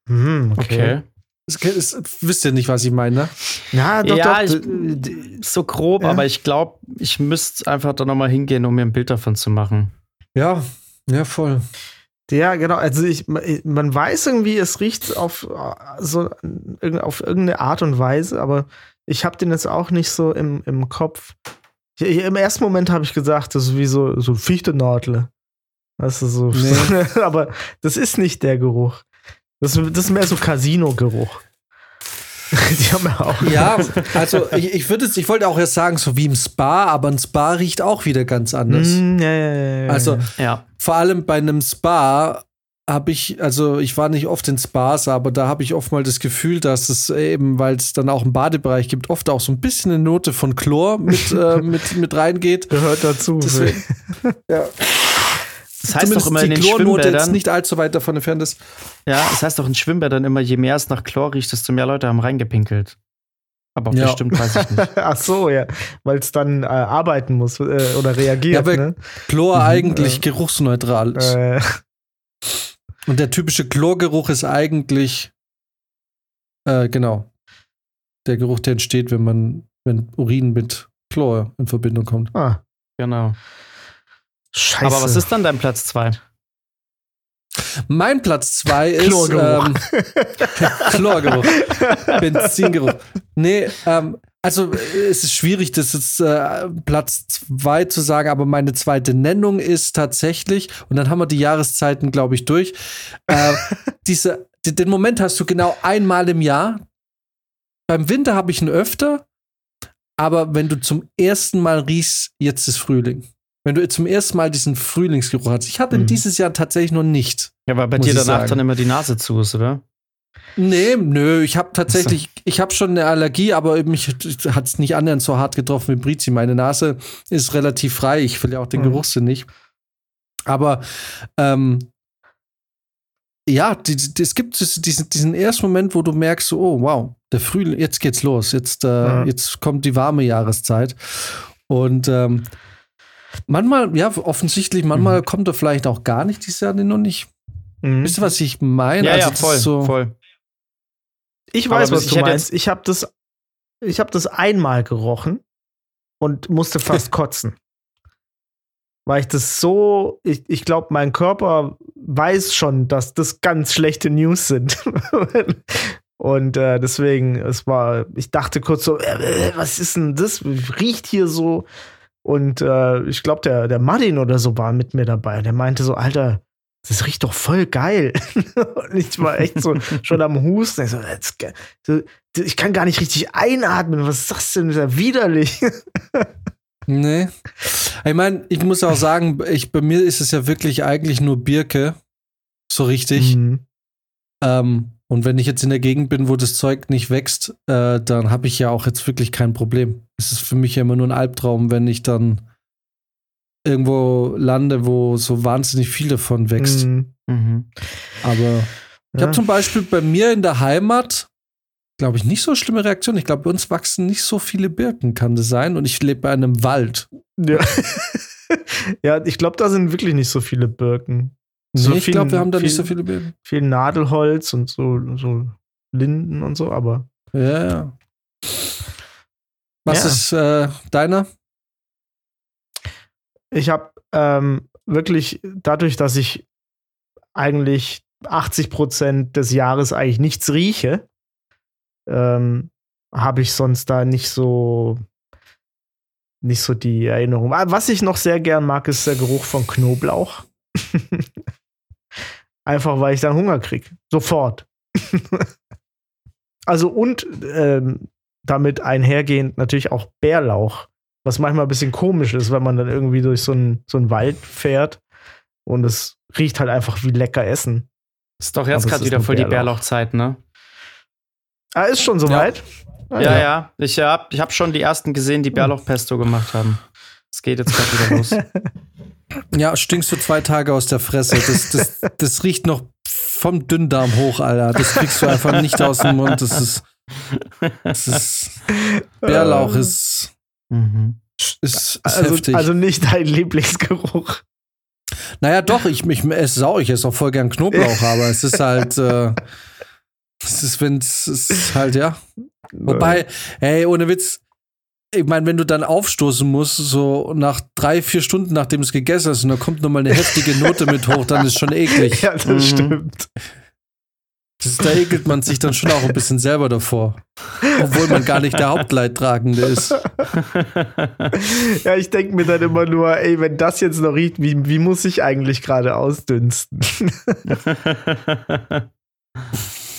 Speaker 2: Hm, okay.
Speaker 1: Das, das, wisst ihr nicht, was ich meine? ne?
Speaker 2: Ja, doch,
Speaker 3: ja,
Speaker 2: doch.
Speaker 3: ich, so grob,
Speaker 2: Ja.
Speaker 3: aber ich glaube, ich müsste einfach da nochmal hingehen, um mir ein Bild davon zu machen.
Speaker 1: Ja, ja, voll.
Speaker 2: Ja, genau. Also ich, man weiß irgendwie, es riecht auf so auf irgendeine Art und Weise, aber ich habe den jetzt auch nicht so im, im Kopf. Im ersten Moment habe ich gesagt, das ist wie so, so Fichtenadle. Weißt du, so.
Speaker 1: Nee. *laughs*
Speaker 2: aber das ist nicht der Geruch. Das, das ist mehr so Casino-Geruch. *laughs* Die haben ja auch.
Speaker 1: Ja, also ich, ich würde es, ich wollte auch erst sagen, so wie im Spa, aber ein Spa riecht auch wieder ganz anders.
Speaker 2: Mm, ja, ja, ja, ja.
Speaker 1: Also
Speaker 3: Ja.
Speaker 1: vor allem bei einem Spa habe ich, also ich war nicht oft in Spas, aber da habe ich oft mal das Gefühl, dass es eben, weil es dann auch einen Badebereich gibt, oft auch so ein bisschen eine Note von Chlor mit, äh, *laughs* mit, mit reingeht.
Speaker 2: gehört dazu.
Speaker 1: Deswegen- *laughs* Ja.
Speaker 3: Das heißt
Speaker 1: Zumindest
Speaker 3: doch immer in
Speaker 1: die
Speaker 3: den
Speaker 1: Chlornote jetzt
Speaker 3: Schwimmbädern.
Speaker 1: nicht allzu weit davon entfernt ist.
Speaker 3: Ja, das heißt doch in Schwimmbädern immer, je mehr es nach Chlor riecht, desto mehr Leute haben reingepinkelt. Aber ob
Speaker 1: Ja.
Speaker 3: das stimmt, weiß ich nicht. *laughs*
Speaker 2: Ach so, ja, weil es dann äh, arbeiten muss äh, oder reagiert.
Speaker 1: Ja, aber
Speaker 2: ne?
Speaker 1: Chlor
Speaker 2: Mhm,
Speaker 1: eigentlich
Speaker 2: äh.
Speaker 1: geruchsneutral ist. Und der typische Chlorgeruch ist eigentlich, äh, genau, der Geruch, der entsteht, wenn man, wenn Urin mit Chlor in Verbindung kommt.
Speaker 2: ah,
Speaker 3: Genau.
Speaker 2: scheiße.
Speaker 3: Aber was ist dann dein Platz zwei?
Speaker 1: Mein Platz zwei ist
Speaker 2: Chlorgeruch.
Speaker 1: ähm, *laughs* Chlorgeruch, Benzingeruch. Nee, ähm, also äh, es ist schwierig, das jetzt äh, Platz zwei zu sagen, aber meine zweite Nennung ist tatsächlich, und dann haben wir die Jahreszeiten, glaube ich, durch. Äh, *laughs* diese, die- den Moment hast du genau einmal im Jahr. Beim Winter habe ich ihn öfter, aber wenn du zum ersten Mal riechst, jetzt ist Frühling. Wenn du zum ersten Mal diesen Frühlingsgeruch hast. Ich hatte ihn
Speaker 2: Mhm.
Speaker 1: dieses Jahr tatsächlich noch nicht.
Speaker 3: Ja, weil bei dir danach
Speaker 1: sagen.
Speaker 3: dann immer die Nase zu ist, oder?
Speaker 1: Nee, nö, ich habe tatsächlich, ich habe schon eine Allergie, aber mich hat es nicht annähernd so hart getroffen wie Brizi. Meine Nase ist relativ frei, ich will ja auch den
Speaker 2: Mhm.
Speaker 1: Geruchssinn nicht. Aber ähm, ja, die, die, es gibt diesen, diesen, ersten Moment, wo du merkst, so, oh wow, der Frühling, jetzt geht's los, jetzt, äh,
Speaker 2: Ja.
Speaker 1: jetzt kommt die warme Jahreszeit. Und ähm, manchmal, ja, offensichtlich, manchmal
Speaker 2: Mhm.
Speaker 1: kommt er vielleicht auch gar nicht dieses Jahr noch nicht.
Speaker 2: Mhm.
Speaker 1: Wisst ihr, was ich meine?
Speaker 3: Ja,
Speaker 1: Also
Speaker 3: ja, voll,
Speaker 1: so,
Speaker 3: voll.
Speaker 2: Ich weiß, was
Speaker 3: ich
Speaker 2: du meinst. Ich habe das, ich habe das einmal gerochen und musste fast *laughs* kotzen. Weil ich das so, ich, ich glaube, mein Körper weiß schon, dass das ganz schlechte News sind. *laughs* und äh, deswegen, es war, ich dachte kurz so, äh, äh, was ist denn das? Riecht hier so? Und äh, ich glaube, der, der Martin oder so war mit mir dabei. Der meinte so, Alter, das riecht doch voll geil. *laughs* und ich war echt so schon am Husten. Ich, so, so, ich kann gar nicht richtig einatmen. Was ist das denn? Das ist ja widerlich. *laughs*
Speaker 1: Nee. Ich meine, ich muss auch sagen, ich, bei mir ist es ja wirklich eigentlich nur Birke. So richtig.
Speaker 2: Mhm.
Speaker 1: Ähm, und wenn ich jetzt in der Gegend bin, wo das Zeug nicht wächst, äh, dann habe ich ja auch jetzt wirklich kein Problem. Es ist für mich ja immer nur ein Albtraum, wenn ich dann irgendwo lande, wo so wahnsinnig viel davon wächst.
Speaker 2: Mhm.
Speaker 3: Mhm.
Speaker 1: Aber ich
Speaker 2: Ja.
Speaker 1: habe zum Beispiel bei mir in der Heimat, glaube ich, nicht so schlimme Reaktion. Ich glaube, bei uns wachsen nicht so viele Birken, kann das sein. Und ich lebe bei einem Wald.
Speaker 2: Ja. *laughs* ja, ich glaube, da sind wirklich nicht so viele Birken.
Speaker 1: Nee,
Speaker 2: So
Speaker 1: ich
Speaker 2: viel-
Speaker 1: glaube, wir haben da nicht
Speaker 2: viel-
Speaker 1: so viele Birken.
Speaker 2: Viel Nadelholz und so, so Linden und so, aber
Speaker 1: Ja, ja. Was
Speaker 2: Ja.
Speaker 1: ist äh, deiner?
Speaker 2: Ich habe ähm, wirklich dadurch, dass ich eigentlich 80 Prozent des Jahres eigentlich nichts rieche, ähm, habe ich sonst da nicht so nicht so die Erinnerung. Ah, Was ich noch sehr gern mag, ist der Geruch von Knoblauch. *laughs* Einfach weil ich dann Hunger krieg. Sofort. *laughs* also und ähm, damit einhergehend natürlich auch Bärlauch. Was manchmal ein bisschen komisch ist, wenn man dann irgendwie durch so einen so einen Wald fährt und es riecht halt einfach wie lecker Essen.
Speaker 3: Ist doch jetzt gerade wieder voll die
Speaker 2: Bärlauch.
Speaker 3: Bärlauchzeit, ne?
Speaker 2: Ah, ist schon soweit? Ah,
Speaker 3: Ja, ja. Ich habe ich hab schon die ersten gesehen, die Bärlauchpesto gemacht haben. Es geht jetzt gerade wieder los. *laughs*
Speaker 1: Ja, stinkst du zwei Tage aus der Fresse. Das, das, das riecht noch vom Dünndarm hoch, Alter. Das kriegst du einfach nicht aus dem Mund. Das ist. Das ist Bärlauch ist,
Speaker 3: Mhm.
Speaker 1: ist, ist
Speaker 2: Also,
Speaker 1: heftig.
Speaker 2: also nicht dein Lieblingsgeruch.
Speaker 1: naja, doch, ich, ich esse sau, ich esse auch voll gern Knoblauch, *laughs* aber es ist halt. Äh, es ist, wenn es ist halt, ja. Wobei, hey, ohne Witz, ich meine, wenn du dann aufstoßen musst, so nach drei, vier Stunden, nachdem es gegessen hast, und da kommt nochmal eine heftige Note mit hoch, dann ist schon eklig. *laughs*
Speaker 2: Ja, das
Speaker 3: Mhm.
Speaker 2: stimmt.
Speaker 1: Das, da ekelt man sich dann schon auch ein bisschen selber davor. Obwohl man gar nicht der Hauptleidtragende ist.
Speaker 2: Ja, ich denke mir dann immer nur, ey, wenn das jetzt noch riecht, wie, wie muss ich eigentlich gerade ausdünsten? *laughs*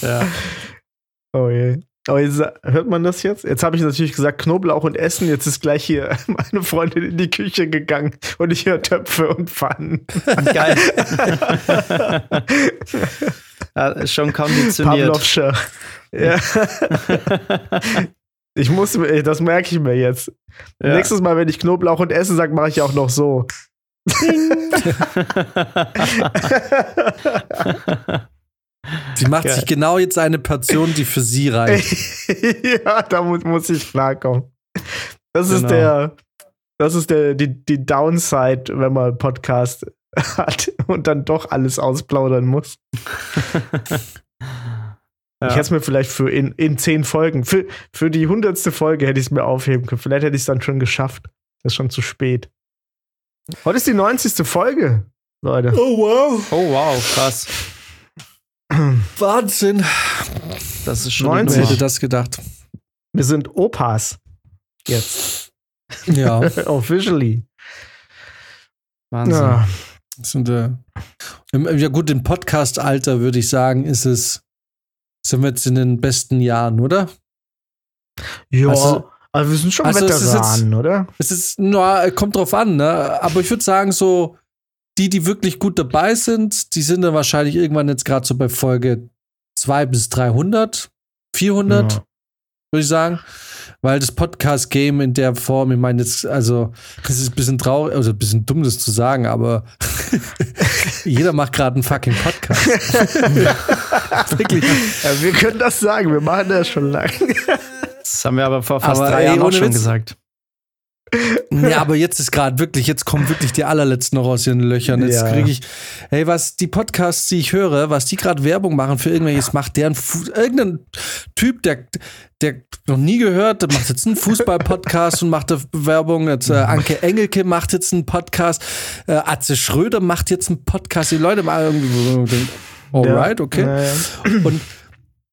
Speaker 3: ja.
Speaker 2: Oh je. Aber jetzt, hört man das jetzt? Jetzt habe ich natürlich gesagt Knoblauch und Essen. Jetzt ist gleich hier *laughs* meine Freundin in die Küche gegangen und ich höre Töpfe und Pfannen.
Speaker 3: Geil. *laughs* ist schon konditioniert.
Speaker 2: Pavlovscher. Ja. *laughs* Ich muss, mir- das merke ich mir jetzt.
Speaker 3: Ja.
Speaker 2: Nächstes Mal, wenn ich Knoblauch und Essen sage, mache ich auch noch so. *laughs*
Speaker 1: Sie macht
Speaker 3: Geil.
Speaker 1: sich genau jetzt eine Portion, die für sie reicht. *laughs*
Speaker 2: ja, da muss, ich klarkommen. Das ist
Speaker 3: Genau.
Speaker 2: der, das ist der, die, die Downside, wenn man Podcast *laughs* hat und dann doch alles ausplaudern muss. *laughs* Ich hätte es mir vielleicht für in, in zehn Folgen, für, für die hundertste Folge hätte ich es mir aufheben können. Vielleicht hätte ich es dann schon geschafft. Das ist schon zu spät. Heute ist die 90. Folge, Leute.
Speaker 1: Oh wow.
Speaker 3: Oh, wow, krass. *clears throat*
Speaker 1: Wahnsinn.
Speaker 3: Das ist schon
Speaker 2: Neun-
Speaker 3: eine
Speaker 1: Wer hätte das gedacht?
Speaker 2: Wir sind Opas. Jetzt.
Speaker 1: Ja. *laughs*
Speaker 2: Officially.
Speaker 3: Wahnsinn.
Speaker 2: Ja.
Speaker 1: Sind, äh, ja gut, im Podcast-Alter würde ich sagen, ist es, sind wir jetzt in den besten Jahren, oder?
Speaker 2: Ja,
Speaker 1: Also-
Speaker 2: also, wir sind schon
Speaker 1: also
Speaker 2: Veteranen, oder?
Speaker 1: Es ist, na, kommt drauf an, ne? Aber ich würde sagen, so, die, die wirklich gut dabei sind, die sind dann wahrscheinlich irgendwann jetzt gerade so bei Folge 2 bis 300, 400,
Speaker 2: Ja.
Speaker 1: Würde ich sagen. Weil das Podcast-Game in der Form, ich meine, jetzt, also, es ist ein bisschen traurig, also ein bisschen dumm, das zu sagen, aber *laughs* jeder macht gerade einen fucking Podcast. *laughs* Wirklich.
Speaker 2: Ja, wir können das sagen, wir machen das schon lange.
Speaker 3: Das haben wir aber vor fast
Speaker 1: Aber,
Speaker 3: drei
Speaker 1: ey,
Speaker 3: Jahren auch schon
Speaker 1: Witz.
Speaker 3: gesagt.
Speaker 1: Ja, aber jetzt ist gerade wirklich, jetzt kommen wirklich die allerletzten noch aus ihren Löchern. Jetzt
Speaker 2: Ja.
Speaker 1: kriege ich, hey, was die Podcasts, die ich höre, was die gerade Werbung machen für irgendwelches, macht deren Fu irgendein Typ, der, der noch nie gehört, der macht jetzt einen Fußball-Podcast und macht da Werbung. Jetzt, äh, Anke Engelke macht jetzt einen Podcast. Äh, Atze Schröder macht jetzt einen Podcast. Die Leute mal irgendwie, alright, okay.
Speaker 2: Ja, ja.
Speaker 1: Und,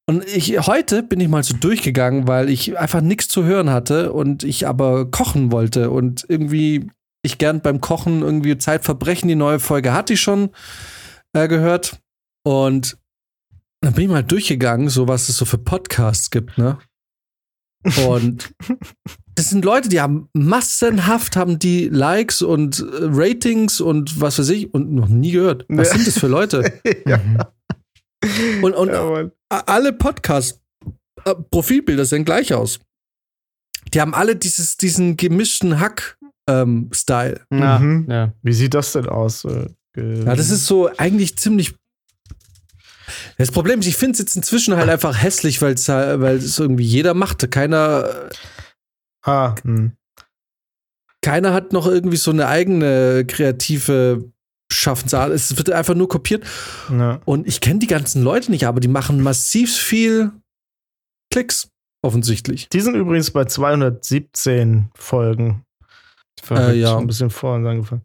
Speaker 1: und ich, heute bin ich mal so durchgegangen, weil ich einfach nichts zu hören hatte und ich aber kochen wollte und irgendwie ich gern beim Kochen irgendwie Zeitverbrechen, die neue Folge hatte ich schon äh, gehört. Und dann bin ich mal durchgegangen, so was es so für Podcasts gibt, ne? Und *laughs* das sind Leute, die haben massenhaft haben die Likes und äh, Ratings und was weiß ich und noch nie gehört. Was
Speaker 2: Ja.
Speaker 1: sind das für Leute? *laughs*
Speaker 2: ja.
Speaker 1: Und, und
Speaker 2: ja,
Speaker 1: alle Podcast-Profilbilder sehen gleich aus. die haben alle dieses, diesen gemischten Hack-Style.
Speaker 3: Ja,
Speaker 2: Mhm.
Speaker 3: ja.
Speaker 2: Wie sieht das denn aus? Äh,
Speaker 1: ja, das ist so eigentlich ziemlich. Das Problem ist, ich finde es jetzt inzwischen halt einfach hässlich, weil es weil es irgendwie jeder macht. Keiner,
Speaker 2: Ah, hm.
Speaker 1: keiner hat noch irgendwie so eine eigene kreative Schaffensart. Es wird einfach nur kopiert.
Speaker 2: Ja.
Speaker 1: Und ich kenne die ganzen Leute nicht, aber die machen massiv viel Klicks, offensichtlich.
Speaker 2: Die sind übrigens bei 217 Folgen.
Speaker 1: Äh, ja.
Speaker 2: Ein bisschen vor uns angefangen.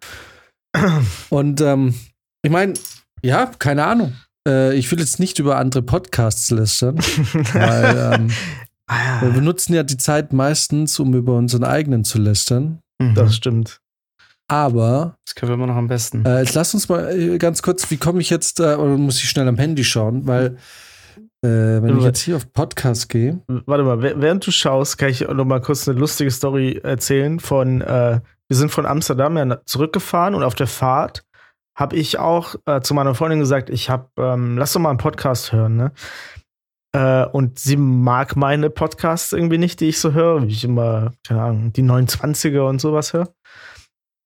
Speaker 2: *clears throat*
Speaker 1: Und ähm, ich meine, ja, keine Ahnung. Äh, ich will jetzt nicht über andere Podcasts lästern, *laughs* weil ähm,
Speaker 2: Ah,
Speaker 1: wir benutzen ja die Zeit meistens, um über unseren eigenen zu lästern.
Speaker 3: Mhm.
Speaker 2: das stimmt.
Speaker 1: Aber
Speaker 3: Das können wir immer noch am besten.
Speaker 1: äh, jetzt lass uns mal äh, ganz kurz, wie komme ich jetzt, äh, oder muss ich schnell am Handy schauen, weil äh, wenn ich jetzt hier auf Podcast gehe,
Speaker 2: Warte mal, wäh- während du schaust, kann ich noch mal kurz eine lustige Story erzählen von, äh, wir sind von Amsterdam ja zurückgefahren und auf der Fahrt habe ich auch äh, zu meiner Freundin gesagt, ich habe, ähm, lass doch mal einen Podcast hören, ne? Äh, und sie mag meine Podcasts irgendwie nicht, die ich so höre, wie ich immer, keine Ahnung, die 29er und sowas höre.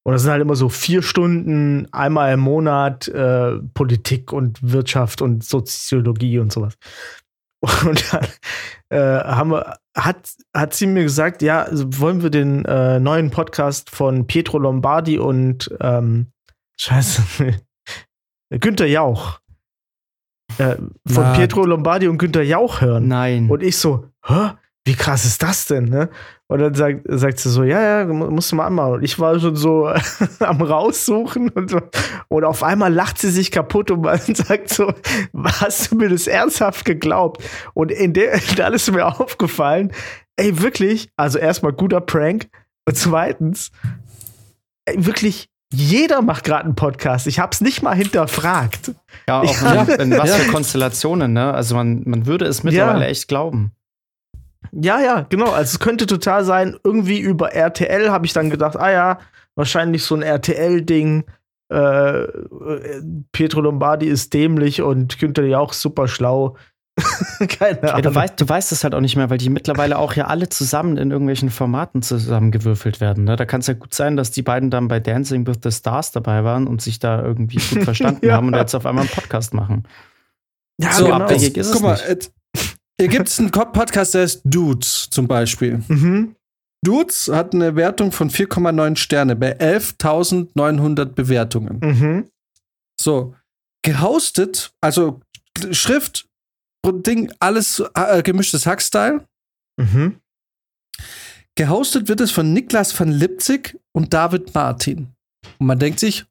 Speaker 2: Und das sind halt immer so vier Stunden, einmal im Monat äh, Politik und Wirtschaft und Soziologie und sowas. *laughs* Und dann äh, haben wir, hat, hat sie mir gesagt, ja, also wollen wir den äh, neuen Podcast von Pietro Lombardi und ähm, Scheiße, *laughs* Günther Jauch. Äh, von
Speaker 1: Na.
Speaker 2: Pietro Lombardi und Günther Jauch hören.
Speaker 3: Nein.
Speaker 2: Und ich so, hä? Wie krass ist das denn, ne? Und dann sagt, sagt sie so, ja, ja, mu- musst du mal anmachen. Und ich war schon so *laughs* am raussuchen und so. Und auf einmal lacht sie sich kaputt und man *laughs* sagt so, hast du mir das ernsthaft geglaubt? Und in der, *laughs* dann ist mir aufgefallen, ey, wirklich, also erstmal guter Prank. Und zweitens, ey, wirklich, jeder macht gerade einen Podcast. Ich hab's nicht mal hinterfragt.
Speaker 3: ja, auch
Speaker 2: Ja.
Speaker 3: in, was
Speaker 1: Ja.
Speaker 3: für Konstellationen, ne? Also man, man würde es mittlerweile echt glauben.
Speaker 2: Ja, ja, genau. Also es könnte total sein, irgendwie über RTL habe ich dann gedacht, ah ja, wahrscheinlich so ein RTL-Ding. Äh, äh, Pietro Lombardi ist dämlich und Günther Jauch super schlau. *laughs* Keine
Speaker 3: Ja,
Speaker 2: Ahnung.
Speaker 3: du, weißt, du weißt es halt auch nicht mehr, weil die mittlerweile auch ja alle zusammen in irgendwelchen Formaten zusammengewürfelt werden. Ne? Da kann es ja gut sein, dass die beiden dann bei Dancing with the Stars dabei waren und sich da irgendwie gut *laughs* verstanden
Speaker 2: Ja.
Speaker 3: haben und jetzt auf einmal einen Podcast machen.
Speaker 2: ja,
Speaker 3: so
Speaker 2: genau.
Speaker 3: abwegig ist es
Speaker 1: guck mal,
Speaker 3: nicht.
Speaker 1: Hier gibt es einen Podcast, der ist Dudes zum Beispiel.
Speaker 2: Mhm.
Speaker 1: Dudes hat eine Wertung von 4,9 Sterne bei 11.900 Bewertungen.
Speaker 2: Mhm.
Speaker 1: So, gehostet, also Schrift, Ding, alles äh, gemischtes Hack-Style.
Speaker 2: Mhm.
Speaker 1: Gehostet wird es von Niklas van Lipzig und David Martin. Und man denkt sich,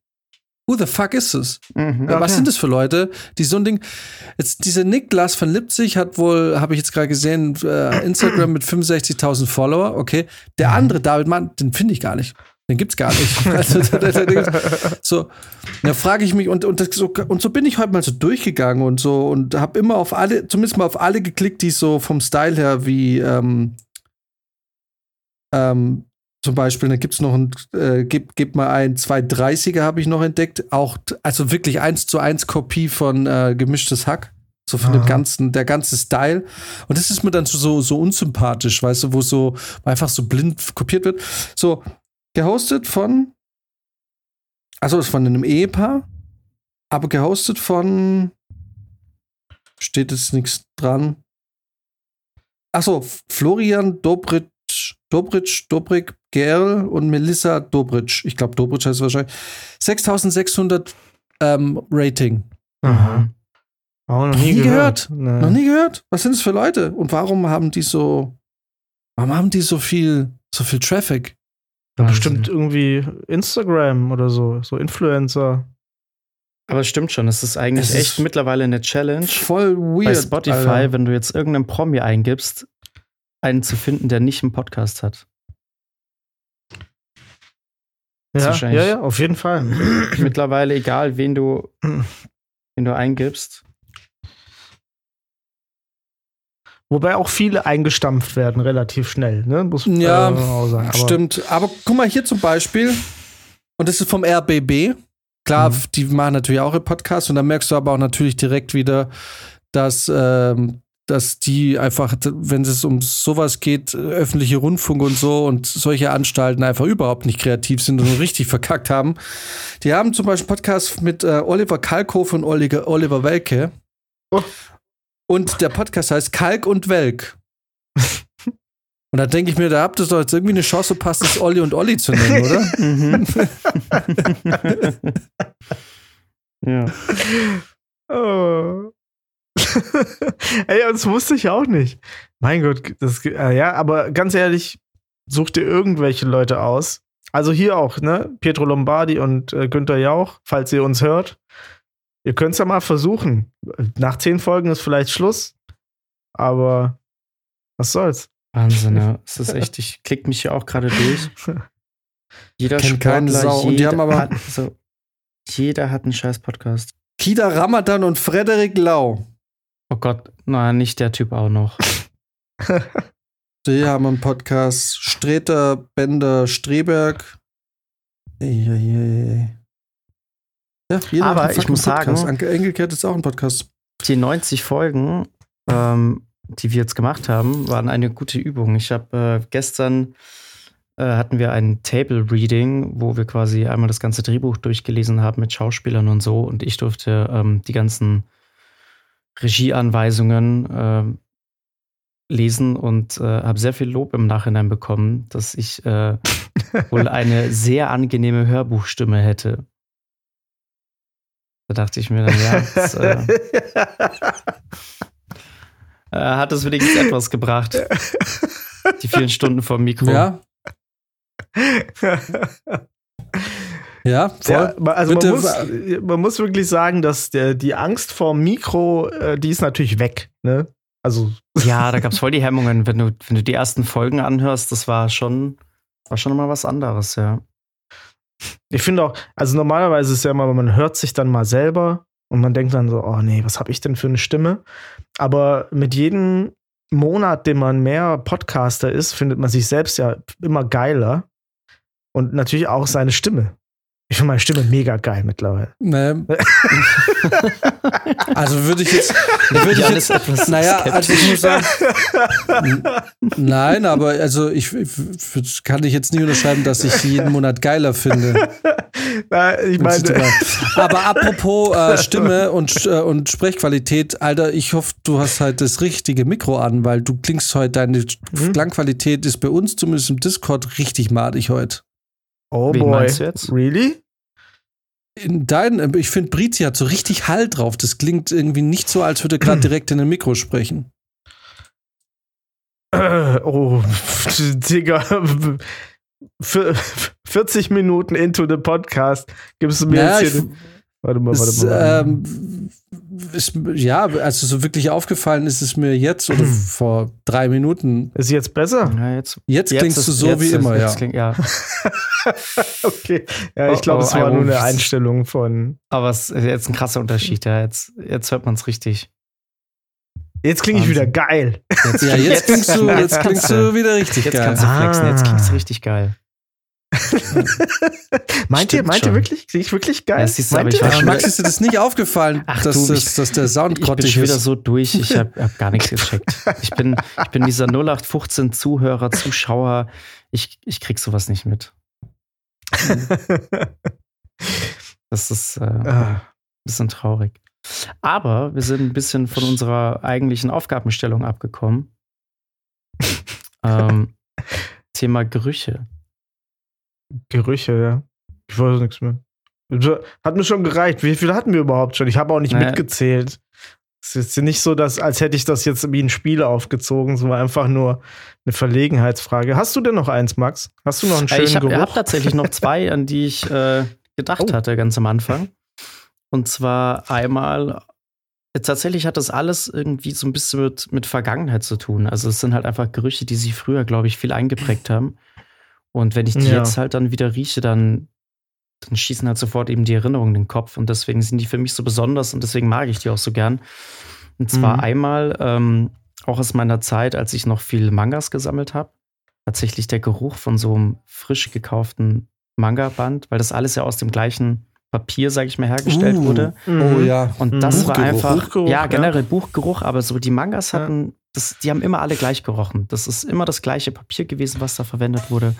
Speaker 1: who the fuck is this?
Speaker 3: Mhm.
Speaker 2: Ja.
Speaker 1: Was
Speaker 2: Okay.
Speaker 1: sind das für Leute, die so ein Ding. Jetzt, dieser Niklas von Lipzig hat wohl, habe ich jetzt gerade gesehen, äh, Instagram mit 65.000 Follower, okay. Der
Speaker 2: Mhm.
Speaker 1: andere, David Mann, den finde ich gar nicht. Den gibt's gar nicht. *laughs* Also, so, da frage ich mich, und, und, das, so, und so bin ich heute mal so durchgegangen und so und habe immer auf alle, zumindest mal auf alle geklickt, die so vom Style her wie, ähm, ähm, zum Beispiel, da gibt's noch ein, äh, gib, gib mal ein 230er habe ich noch entdeckt. Auch, also wirklich eins zu eins Kopie von äh, gemischtes Hack. So von dem
Speaker 2: Aha.
Speaker 1: ganzen, der ganze Style. Und das ist mir dann so, so unsympathisch, weißt du, wo so einfach so blind kopiert wird. So, gehostet von, also ist von einem Ehepaar, aber gehostet von, steht jetzt nichts dran. Achso, Florian Dobritsch, Dobritsch, Dobrik, Gerl und Melissa Dobritsch. Ich glaube, Dobritsch heißt es wahrscheinlich. 6600 ähm, Rating.
Speaker 2: Aha. Auch noch nie
Speaker 1: Nie
Speaker 2: gehört.
Speaker 1: gehört.
Speaker 2: Nee.
Speaker 1: Noch nie gehört? Was sind das für Leute? Und warum haben die so, warum haben die so viel, so viel Traffic?
Speaker 2: Ja, bestimmt irgendwie Instagram oder so, so Influencer.
Speaker 3: Aber es stimmt schon, es ist eigentlich
Speaker 1: Es ist
Speaker 3: echt mittlerweile eine Challenge.
Speaker 1: Voll weird.
Speaker 3: bei Spotify,
Speaker 1: Alter.
Speaker 3: wenn du jetzt irgendeinen Promi eingibst, einen zu finden, der nicht einen Podcast hat. ist
Speaker 2: Ja, ja, ja, auf jeden Fall. *clears throat*
Speaker 3: mittlerweile egal, wen du, wen du eingibst.
Speaker 2: Wobei auch viele eingestampft werden relativ schnell, ne? Muss
Speaker 1: Ja,
Speaker 2: äh, auch sagen. Aber-
Speaker 1: Stimmt. Aber guck mal hier zum Beispiel, und das ist vom RBB. Klar,
Speaker 2: Mhm.
Speaker 1: die machen natürlich auch einen Podcast und da merkst du aber auch natürlich direkt wieder, dass, ähm, dass die einfach, wenn es um sowas geht, öffentliche Rundfunk und so und solche Anstalten einfach überhaupt nicht kreativ sind und richtig *laughs* verkackt haben. Die haben zum Beispiel einen Podcast mit äh, Oliver Kalkofe und Oliver, Oliver Welke. Oh. Und der Podcast heißt Kalk und Welk. Und da denke ich mir, da habt ihr doch jetzt irgendwie eine Chance, passt es Olli und Olli zu nennen, oder? *laughs* mhm. *laughs*
Speaker 2: ja. Oh. *laughs* Ey, das wusste ich auch nicht. Mein Gott, das, äh, ja, aber ganz ehrlich, such dir irgendwelche Leute aus. Also hier auch, ne? Pietro Lombardi und äh, Günther Jauch, falls ihr uns hört. Ihr könnt es ja mal versuchen. Nach zehn Folgen ist vielleicht Schluss. Aber was soll's?
Speaker 3: Wahnsinn, ja. *laughs* Es ist echt, ich klick mich hier auch gerade durch.
Speaker 1: Jeder Kennt keine Sau. und die haben aber
Speaker 3: hat, so, jeder hat einen scheiß Podcast.
Speaker 1: Kida Ramadan und Frederik Lau.
Speaker 3: Oh Gott, nein, nicht der Typ auch noch. *laughs*
Speaker 1: die haben einen Podcast. Streter, Bender, Streberg. Ja,
Speaker 3: jeder Aber ich muss Podcast. sagen,
Speaker 1: Anke Engelke hat jetzt auch einen Podcast.
Speaker 3: Die 90 Folgen, ähm, die wir jetzt gemacht haben, waren eine gute Übung. Ich habe äh, gestern äh, hatten wir ein Table Reading, wo wir quasi einmal das ganze Drehbuch durchgelesen haben mit Schauspielern und so. Und ich durfte ähm, die ganzen Regieanweisungen äh, lesen und äh, habe sehr viel Lob im Nachhinein bekommen, dass ich äh, *laughs* wohl eine sehr angenehme Hörbuchstimme hätte. Da dachte ich mir dann, ja, das, äh, *laughs* äh, hat es wenigstens etwas gebracht. Die vielen Stunden vom Mikro.
Speaker 1: Ja. *laughs* Ja, voll. Ja,
Speaker 2: also man muss, man muss, wirklich sagen, dass der, die Angst vor Mikro, äh, die ist natürlich weg. Ne? Also. *laughs*
Speaker 3: Ja, da gab es voll die Hemmungen. Wenn du, wenn du die ersten Folgen anhörst, das war schon, war schon mal was anderes, ja.
Speaker 2: Ich finde auch, also normalerweise ist es ja immer, man hört sich dann mal selber und man denkt dann so, oh nee, was habe ich denn für eine Stimme? Aber mit jedem Monat, den man mehr Podcaster ist, findet man sich selbst ja immer geiler und natürlich auch seine Stimme. Ich finde meine Stimme mega geil mittlerweile.
Speaker 1: Nee. *laughs* also würde ich jetzt, würde ich jetzt, etwas naja, also ich muss sagen, *laughs* nein, aber also ich, ich kann ich jetzt nie unterschreiben, dass ich jeden Monat geiler finde. *laughs*
Speaker 2: Na, ich meine,
Speaker 1: aber apropos äh, Stimme und äh, und Sprechqualität, Alter, ich hoffe, du hast halt das richtige Mikro an, weil du klingst heute, deine mhm. Klangqualität ist bei uns zumindest im Discord richtig madig heute.
Speaker 2: Oh Wen boy. Really?
Speaker 1: In dein, ich finde, Brizi hat so richtig Hall drauf. Das klingt irgendwie nicht so, als würde er gerade *clears throat* direkt in ein Mikro sprechen.
Speaker 2: Äh, oh, *laughs* Digga. 40 Minuten into the Podcast gibst du mir naja, jetzt hier.
Speaker 1: Warte mal, warte mal. Ähm, ist, ja, also so wirklich aufgefallen ist es mir jetzt oder vor drei Minuten.
Speaker 2: Ist jetzt besser?
Speaker 1: Ja, jetzt, jetzt, jetzt klingst ist, du so wie immer, ja. Klingt, ja. *laughs*
Speaker 2: okay. Ja, ich glaube, oh, oh, es war nur eine Einstellung von.
Speaker 3: Aber es ist jetzt ein krasser Unterschied, ja. Jetzt, jetzt hört man es richtig.
Speaker 2: Jetzt klinge ich wieder geil.
Speaker 1: Jetzt, ja, *laughs* jetzt klingst du, jetzt klingst du wieder richtig
Speaker 3: jetzt
Speaker 1: geil.
Speaker 3: Jetzt kannst du flexen, jetzt klingst du richtig geil. *laughs*
Speaker 2: meint ihr, meint ihr wirklich? Sehe ich wirklich geil? Ja,
Speaker 1: siehst du, aber ich war Max, ist dir das nicht aufgefallen, *laughs* Ach, dass, du, das, dass der Sound
Speaker 3: Ich bin schon wieder so durch, ich habe hab gar nichts gecheckt. *laughs* Ich bin, ich bin dieser 0815 Zuhörer, Zuschauer. Ich, ich krieg sowas nicht mit. Das ist äh, ah. ein bisschen traurig. Aber wir sind ein bisschen von unserer eigentlichen Aufgabenstellung abgekommen. ähm, Thema Gerüche.
Speaker 2: Gerüche, ja. Ich weiß nichts mehr. Hat mir schon gereicht. Wie viele hatten wir überhaupt schon? Ich habe auch nicht naja. mitgezählt. Es ist nicht so, dass, als hätte ich das jetzt wie ein Spiel aufgezogen. Es war einfach nur eine Verlegenheitsfrage. Hast du denn noch eins, Max? Hast du noch einen schönen
Speaker 3: ich hab,
Speaker 2: Geruch?
Speaker 3: Ich habe tatsächlich noch zwei, *laughs* an die ich äh, gedacht oh. hatte ganz am Anfang. Und zwar einmal, tatsächlich hat das alles irgendwie so ein bisschen mit, mit Vergangenheit zu tun. Also es sind halt einfach Gerüche, die sich früher, glaube ich, viel eingeprägt haben. Und wenn ich die ja. jetzt halt dann wieder rieche, dann, dann schießen halt sofort eben die Erinnerungen in den Kopf. Und deswegen sind die für mich so besonders und deswegen mag ich die auch so gern. Und zwar mhm. einmal ähm, auch aus meiner Zeit, als ich noch viel Mangas gesammelt habe. Tatsächlich der Geruch von so einem frisch gekauften Manga-Band, weil das alles ja aus dem gleichen Papier, sag ich mal, hergestellt
Speaker 1: Uh.
Speaker 3: wurde.
Speaker 1: Oh ja.
Speaker 3: Und
Speaker 2: Mhm.
Speaker 3: das war
Speaker 1: Buchgeruch.
Speaker 3: einfach,
Speaker 2: Buchgeruch,
Speaker 3: ja,
Speaker 2: ja.
Speaker 3: generell Buchgeruch, aber so die Mangas
Speaker 2: Ja.
Speaker 3: hatten, das, die haben immer alle gleich gerochen. Das ist immer das gleiche Papier gewesen, was da verwendet wurde.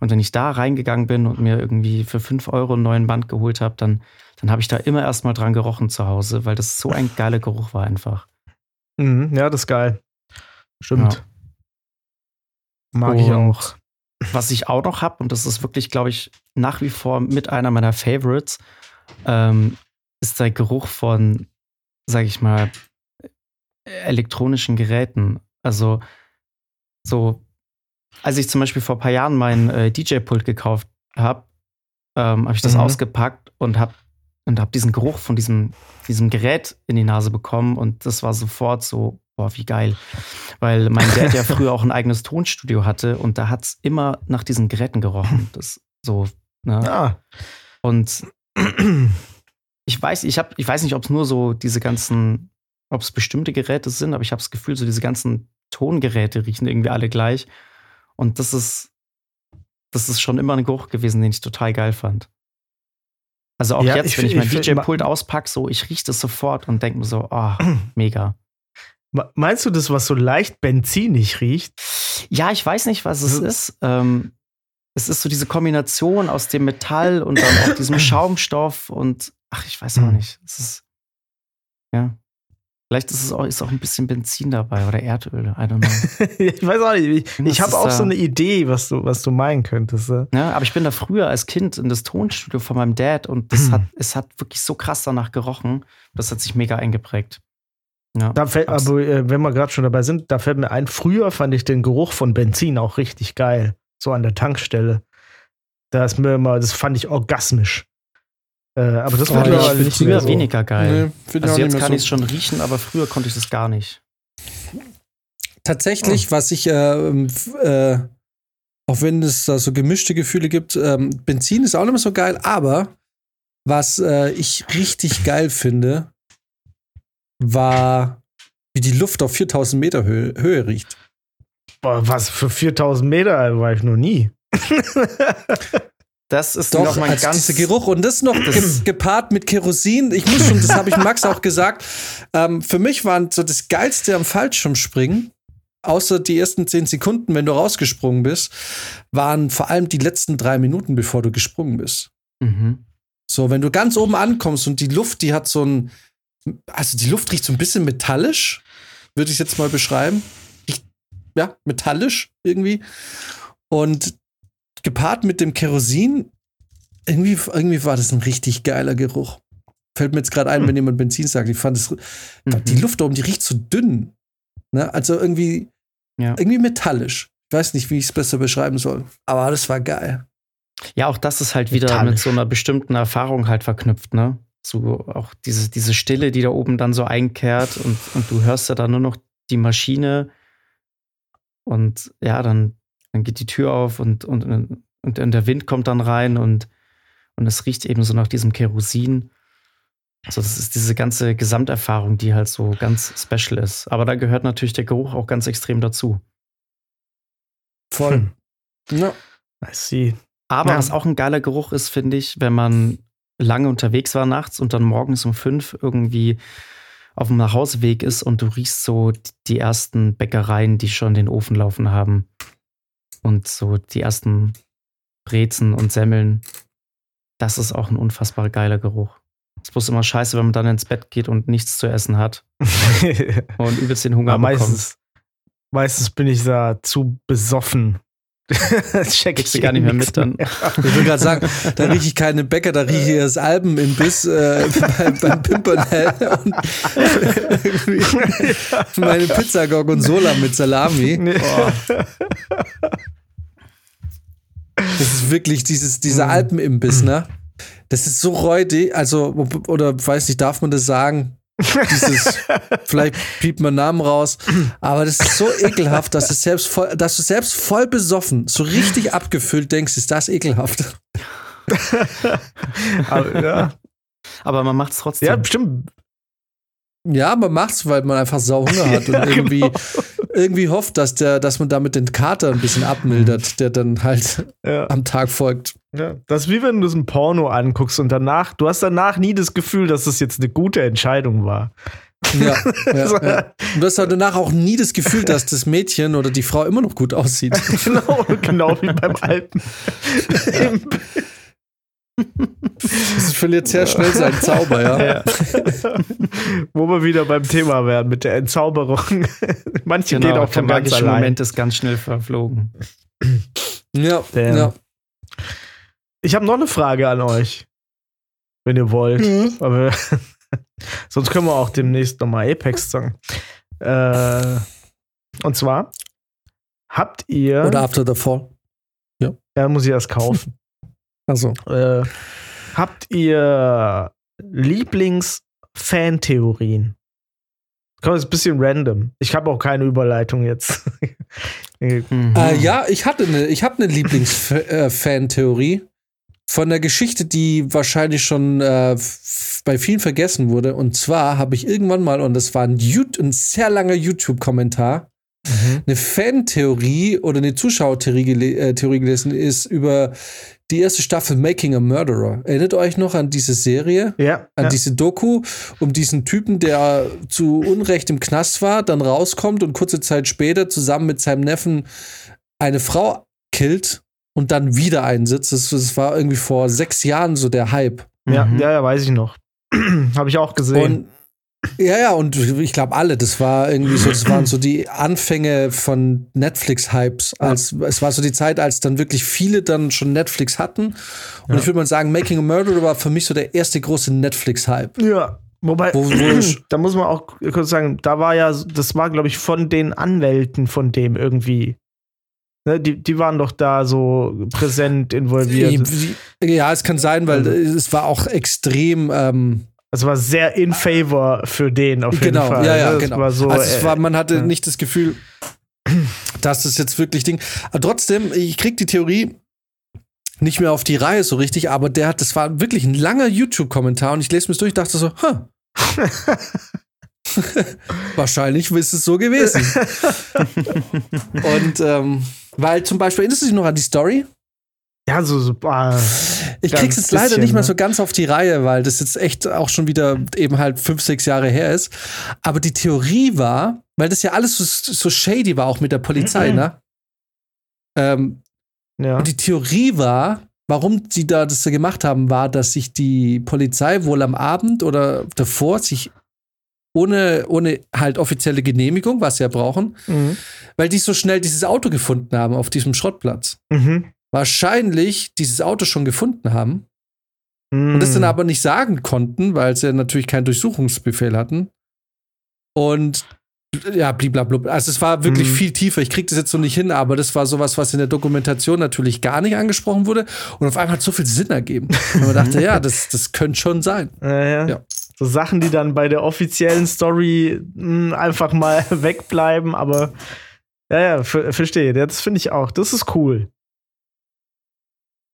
Speaker 3: Und wenn ich da reingegangen bin und mir irgendwie für 5 Euro einen neuen Band geholt habe, dann, dann habe ich da immer erstmal dran gerochen zu Hause, weil das so ein geiler Geruch war einfach.
Speaker 2: Mhm, ja, das ist geil. Stimmt.
Speaker 3: Ja.
Speaker 2: Mag ich
Speaker 3: Und
Speaker 2: auch.
Speaker 3: Was ich auch noch habe, und das ist wirklich, glaube ich, nach wie vor mit einer meiner Favorites, ähm, ist der Geruch von, sag ich mal, elektronischen Geräten. Also so, als ich zum Beispiel vor ein paar Jahren mein äh, DJ-Pult gekauft habe, ähm, habe ich das
Speaker 2: Mhm.
Speaker 3: ausgepackt und habe und hab diesen Geruch von diesem, diesem Gerät in die Nase bekommen und das war sofort so, boah, wie geil. Weil mein Dad ja *laughs* früher auch ein eigenes Tonstudio hatte und da hat es immer nach diesen Geräten gerochen. Das so, ne?
Speaker 2: Ah.
Speaker 3: Und ich weiß, ich habe, ich weiß nicht, ob es nur so diese ganzen, ob es bestimmte Geräte sind, aber ich habe das Gefühl, so diese ganzen Tongeräte riechen irgendwie alle gleich. Und das ist, das ist schon immer ein Geruch gewesen, den ich total geil fand. Also auch
Speaker 2: Ja,
Speaker 3: jetzt,
Speaker 2: ich
Speaker 3: wenn ich
Speaker 2: find-
Speaker 3: mein
Speaker 2: ich find-
Speaker 3: DJ-Pult auspacke, so ich rieche das sofort und denke mir so, oh, *clears throat* mega.
Speaker 2: Me- Meinst du das, was so leicht benzinig riecht?
Speaker 3: Ja, ich weiß nicht, was es
Speaker 2: Mhm.
Speaker 3: ist. Ähm, es ist so diese Kombination aus dem Metall und dann auch diesem *clears throat* Schaumstoff und ach, ich weiß auch
Speaker 2: Mhm.
Speaker 3: nicht. Es ist ja. Vielleicht ist es auch, ist auch ein bisschen Benzin dabei oder Erdöl. I don't know. *laughs*
Speaker 2: ich weiß auch nicht. Ich, ich habe auch
Speaker 3: da-
Speaker 2: so eine Idee, was du, was du meinen könntest.
Speaker 3: ja, aber ich bin da früher als Kind in das Tonstudio von meinem Dad und das hat, es hat wirklich so krass danach gerochen. Das hat sich mega eingeprägt. Ja.
Speaker 2: Da fällt, aber äh, wenn wir gerade schon dabei sind, da fällt mir ein, früher fand ich den Geruch von Benzin auch richtig geil. So an der Tankstelle. Da ist mir immer, das fand ich orgasmisch. Äh, aber das
Speaker 1: Oh,
Speaker 2: mittlerweile
Speaker 3: ich
Speaker 2: nicht
Speaker 3: früher
Speaker 2: so.
Speaker 3: weniger geil.
Speaker 1: Nee,
Speaker 3: also jetzt kann
Speaker 1: so.
Speaker 3: ich es schon riechen, aber früher konnte ich das gar nicht.
Speaker 1: Tatsächlich, was ich, f- äh, auch wenn es da so gemischte Gefühle gibt, ähm, Benzin ist auch nicht mehr so geil, aber was äh, ich richtig geil finde, war, wie die Luft auf 4000 Meter Höhe, Höhe riecht.
Speaker 2: Boah, was für 4000 Meter war ich noch nie. *laughs*
Speaker 3: Das ist
Speaker 1: Doch,
Speaker 3: noch mal ein
Speaker 1: also
Speaker 3: ganz
Speaker 1: dieser Geruch und das noch *clears throat* ge gepaart mit Kerosin. Ich muss schon, das habe ich Max auch gesagt. Ähm, für mich waren so das Geilste am Fallschirmspringen, außer die ersten zehn Sekunden, wenn du rausgesprungen bist, waren vor allem die letzten drei Minuten, bevor du gesprungen bist.
Speaker 3: Mhm.
Speaker 1: So, wenn du ganz oben ankommst und die Luft, die hat so ein, also die Luft riecht so ein bisschen metallisch, würde ich jetzt mal beschreiben. Riecht, ja, metallisch irgendwie. Und gepaart mit dem Kerosin, irgendwie, irgendwie war das ein richtig geiler Geruch. Fällt mir jetzt gerade ein,
Speaker 2: Hm.
Speaker 1: wenn jemand Benzin sagt. Ich fand es,
Speaker 3: Mhm.
Speaker 1: die Luft da oben, die riecht so dünn. Ne? Also irgendwie,
Speaker 3: Ja.
Speaker 1: irgendwie metallisch. Ich weiß nicht, wie ich es besser beschreiben soll. Aber das war geil.
Speaker 3: Ja, auch das ist halt wieder mit
Speaker 2: Metallisch.
Speaker 3: so einer bestimmten Erfahrung halt verknüpft, ne? So auch diese, diese Stille, die da oben dann so einkehrt und, und du hörst ja dann nur noch die Maschine und ja, dann, dann geht die Tür auf und, und, und, und der Wind kommt dann rein und, und es riecht eben so nach diesem Kerosin. Also das ist diese ganze Gesamterfahrung, die halt so ganz special ist. Aber da gehört natürlich der Geruch auch ganz extrem dazu.
Speaker 1: Voll. *laughs* Ja.
Speaker 2: I see.
Speaker 3: Aber
Speaker 2: Ja.
Speaker 3: was auch ein geiler Geruch ist, finde ich, wenn man lange unterwegs war nachts und dann morgens um fünf irgendwie auf dem Nachhauseweg ist und du riechst so die ersten Bäckereien, die schon den Ofen laufen haben. Und so die ersten Brezen und Semmeln. Das ist auch ein unfassbar geiler Geruch. Es ist bloß immer scheiße, wenn man dann ins Bett geht und nichts zu essen hat *laughs* und übelst den Hunger
Speaker 2: Aber
Speaker 3: bekommt.
Speaker 2: meistens, meistens bin ich da zu besoffen. Das *laughs* check
Speaker 3: du gar nicht mehr mit dann.
Speaker 1: Ich will gerade sagen, da rieche ich keine Bäcker, da rieche ich das Albenimbiss äh, bei, beim Pimpernel und *laughs* meine Pizza Gorgonzola mit Salami.
Speaker 2: Boah.
Speaker 1: Das ist wirklich dieses, dieser
Speaker 2: Mhm.
Speaker 1: Alpenimbiss, ne? Das ist so räudig, also, oder weiß nicht, darf man das sagen? Dieses, *laughs* vielleicht piept man Namen raus, aber das ist so ekelhaft, dass, es selbst voll, dass du selbst voll besoffen, so richtig abgefüllt denkst, ist das ekelhaft. *laughs*
Speaker 2: Aber, ja. *laughs*
Speaker 3: Aber man macht es trotzdem.
Speaker 2: ja, bestimmt.
Speaker 1: Ja, man macht's, weil man einfach sau Hunger *laughs* hat und
Speaker 2: Ja,
Speaker 1: irgendwie
Speaker 2: genau.
Speaker 1: irgendwie hofft, dass der, dass man damit den Kater ein bisschen abmildert, der dann halt
Speaker 2: Ja.
Speaker 1: am Tag folgt.
Speaker 2: Ja, das ist wie wenn du so ein Porno anguckst und danach, du hast danach nie das Gefühl, dass das jetzt eine gute Entscheidung war.
Speaker 1: Ja, *laughs* ja, ja. Und du hast halt danach auch nie das Gefühl, dass das Mädchen oder die Frau immer noch gut aussieht. *laughs*
Speaker 2: genau, genau wie beim alten.
Speaker 1: Das verliert sehr schnell seinen Zauber, ja.
Speaker 2: Wo wir wieder beim Thema wären mit der Entzauberung. *laughs* Manche gehen auch
Speaker 3: der
Speaker 2: von ganz
Speaker 3: magische
Speaker 2: allein.
Speaker 3: Moment ist ganz schnell verflogen.
Speaker 1: Ja,
Speaker 2: Damn.
Speaker 1: ja.
Speaker 2: Ich habe noch eine Frage an euch, wenn ihr wollt.
Speaker 1: Mhm.
Speaker 2: Aber *laughs* sonst können wir auch demnächst nochmal Apex sagen. Äh, und zwar habt ihr,
Speaker 1: Oder After the Fall.
Speaker 2: ja, muss ich erst kaufen.
Speaker 1: Also.
Speaker 2: äh, habt ihr Lieblings-Fan-Theorien? Komm, ist ein bisschen random. Ich habe auch keine Überleitung jetzt. *laughs*
Speaker 3: Mhm.
Speaker 1: Äh, ja, ich hatte eine, ich habe eine Lieblings-Fan-Theorie von der Geschichte, die wahrscheinlich schon äh, bei vielen vergessen wurde. Und zwar habe ich irgendwann mal, und das war ein, ein sehr langer YouTube-Kommentar, eine Fan-Theorie oder eine Zuschauertheorie gele äh, Theorie gelesen ist über die erste Staffel Making a Murderer. Erinnert euch noch an diese Serie?
Speaker 2: ja,
Speaker 1: an
Speaker 2: ja.
Speaker 1: diese Doku um diesen Typen, der zu Unrecht im Knast war, dann rauskommt und kurze Zeit später zusammen mit seinem Neffen eine Frau killt und dann wieder einsitzt. Das, das war irgendwie vor sechs Jahren so der Hype.
Speaker 2: ja,
Speaker 3: Mhm.
Speaker 2: ja, ja, weiß ich noch. *clears throat* habe ich auch gesehen.
Speaker 1: Und ja, ja, und ich glaube alle, das war irgendwie so, das waren so die Anfänge von Netflix-Hypes. Als, Es war so die Zeit, als dann wirklich viele dann schon Netflix hatten. Und
Speaker 2: Ja.
Speaker 1: ich würde mal sagen, Making a Murderer war für mich so der erste große Netflix-Hype.
Speaker 2: Ja, wobei,
Speaker 1: Wo- wo- *clears throat*
Speaker 2: da muss man auch kurz sagen, da war ja, das war, glaube ich, von den Anwälten von dem irgendwie. Ne, die, die waren doch da so präsent involviert.
Speaker 1: Ja, es kann sein, weil es war auch extrem. Ähm,
Speaker 2: Es war sehr in favor für den auf jeden
Speaker 1: genau,
Speaker 2: Fall.
Speaker 1: ja, ja, genau.
Speaker 2: War so,
Speaker 1: also
Speaker 2: äh,
Speaker 1: war, man hatte
Speaker 2: ja.
Speaker 1: nicht das Gefühl, dass es jetzt wirklich Ding. Aber trotzdem, ich krieg die Theorie nicht mehr auf die Reihe so richtig, aber der hat, das war wirklich ein langer YouTube-Kommentar und ich lese mir das durch, dachte so, huh. *laughs* Wahrscheinlich ist es so gewesen. *laughs* und ähm, weil zum Beispiel, erinnerst du dich noch an die Story?
Speaker 2: Ja, so, so ah,
Speaker 1: Ich krieg's jetzt leider
Speaker 2: bisschen,
Speaker 1: nicht mehr
Speaker 2: ne?
Speaker 1: so ganz auf die Reihe, weil das jetzt echt auch schon wieder eben halt fünf, sechs Jahre her ist. Aber die Theorie war, weil das ja alles so, so shady war, auch mit der Polizei, ne? Ähm,
Speaker 2: ja.
Speaker 1: und die Theorie war, warum die da das so gemacht haben, war, dass sich die Polizei wohl am Abend oder davor sich ohne, ohne halt offizielle Genehmigung, was sie ja brauchen,
Speaker 2: Mhm.
Speaker 1: weil die so schnell dieses Auto gefunden haben auf diesem Schrottplatz.
Speaker 2: Mhm.
Speaker 1: Wahrscheinlich dieses Auto schon gefunden haben
Speaker 2: Mhm.
Speaker 1: und das dann aber nicht sagen konnten, weil sie natürlich keinen Durchsuchungsbefehl hatten. Und ja, bliblablub. Also es war wirklich
Speaker 2: Mhm.
Speaker 1: viel tiefer. Ich krieg das jetzt so nicht hin, aber das war sowas, was in der Dokumentation natürlich gar nicht angesprochen wurde und auf einmal hat so viel Sinn ergeben. *laughs* Und man dachte, ja, das, das könnte schon sein.
Speaker 2: Ja, ja.
Speaker 1: Ja.
Speaker 2: So Sachen, die dann bei der offiziellen Story mh, einfach mal *laughs* wegbleiben, aber ja, ja, ver verstehe. Das finde ich auch. Das ist cool.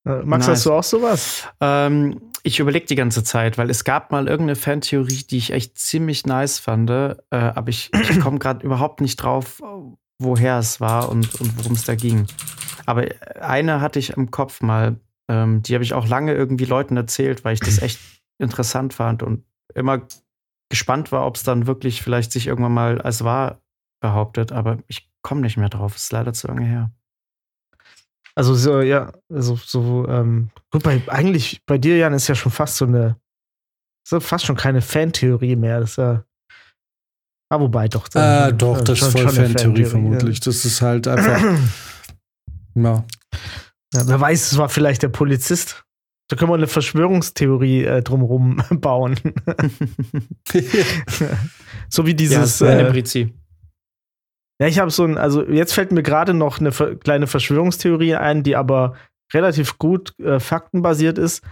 Speaker 2: Äh, Max,
Speaker 3: Nice.
Speaker 2: hast du auch sowas?
Speaker 3: Ähm, ich überlege die ganze Zeit, weil es gab mal irgendeine Fantheorie, die ich echt ziemlich nice fand, äh, aber ich, ich komme gerade überhaupt nicht drauf, woher es war und, und worum es da ging. Aber eine hatte ich im Kopf mal, ähm, die habe ich auch lange irgendwie Leuten erzählt, weil ich das echt interessant fand und immer gespannt war, ob es dann wirklich vielleicht sich irgendwann mal als wahr behauptet, aber ich komme nicht mehr drauf. Es ist leider zu lange her.
Speaker 2: Also so, ja, also so, ähm, gut, bei, eigentlich bei dir, Jan, ist ja schon fast so eine, so fast schon keine Fantheorie mehr. Das ist ja, ah, wobei doch.
Speaker 1: Äh, doch, das ist
Speaker 2: schon-
Speaker 1: voll
Speaker 2: schon eine
Speaker 1: Fantheorie
Speaker 2: ja.
Speaker 1: vermutlich. Das ist halt einfach, *clears throat* ja.
Speaker 2: Ja, wer weiß, es war vielleicht der Polizist. Da können wir eine Verschwörungstheorie äh, drumherum *laughs* bauen. *laughs* *laughs* so wie
Speaker 3: ja,
Speaker 2: dieses.
Speaker 3: das eine
Speaker 2: äh. Ja, ich habe so ein, also jetzt fällt mir gerade noch eine kleine Verschwörungstheorie ein, die aber relativ gut äh, faktenbasiert ist.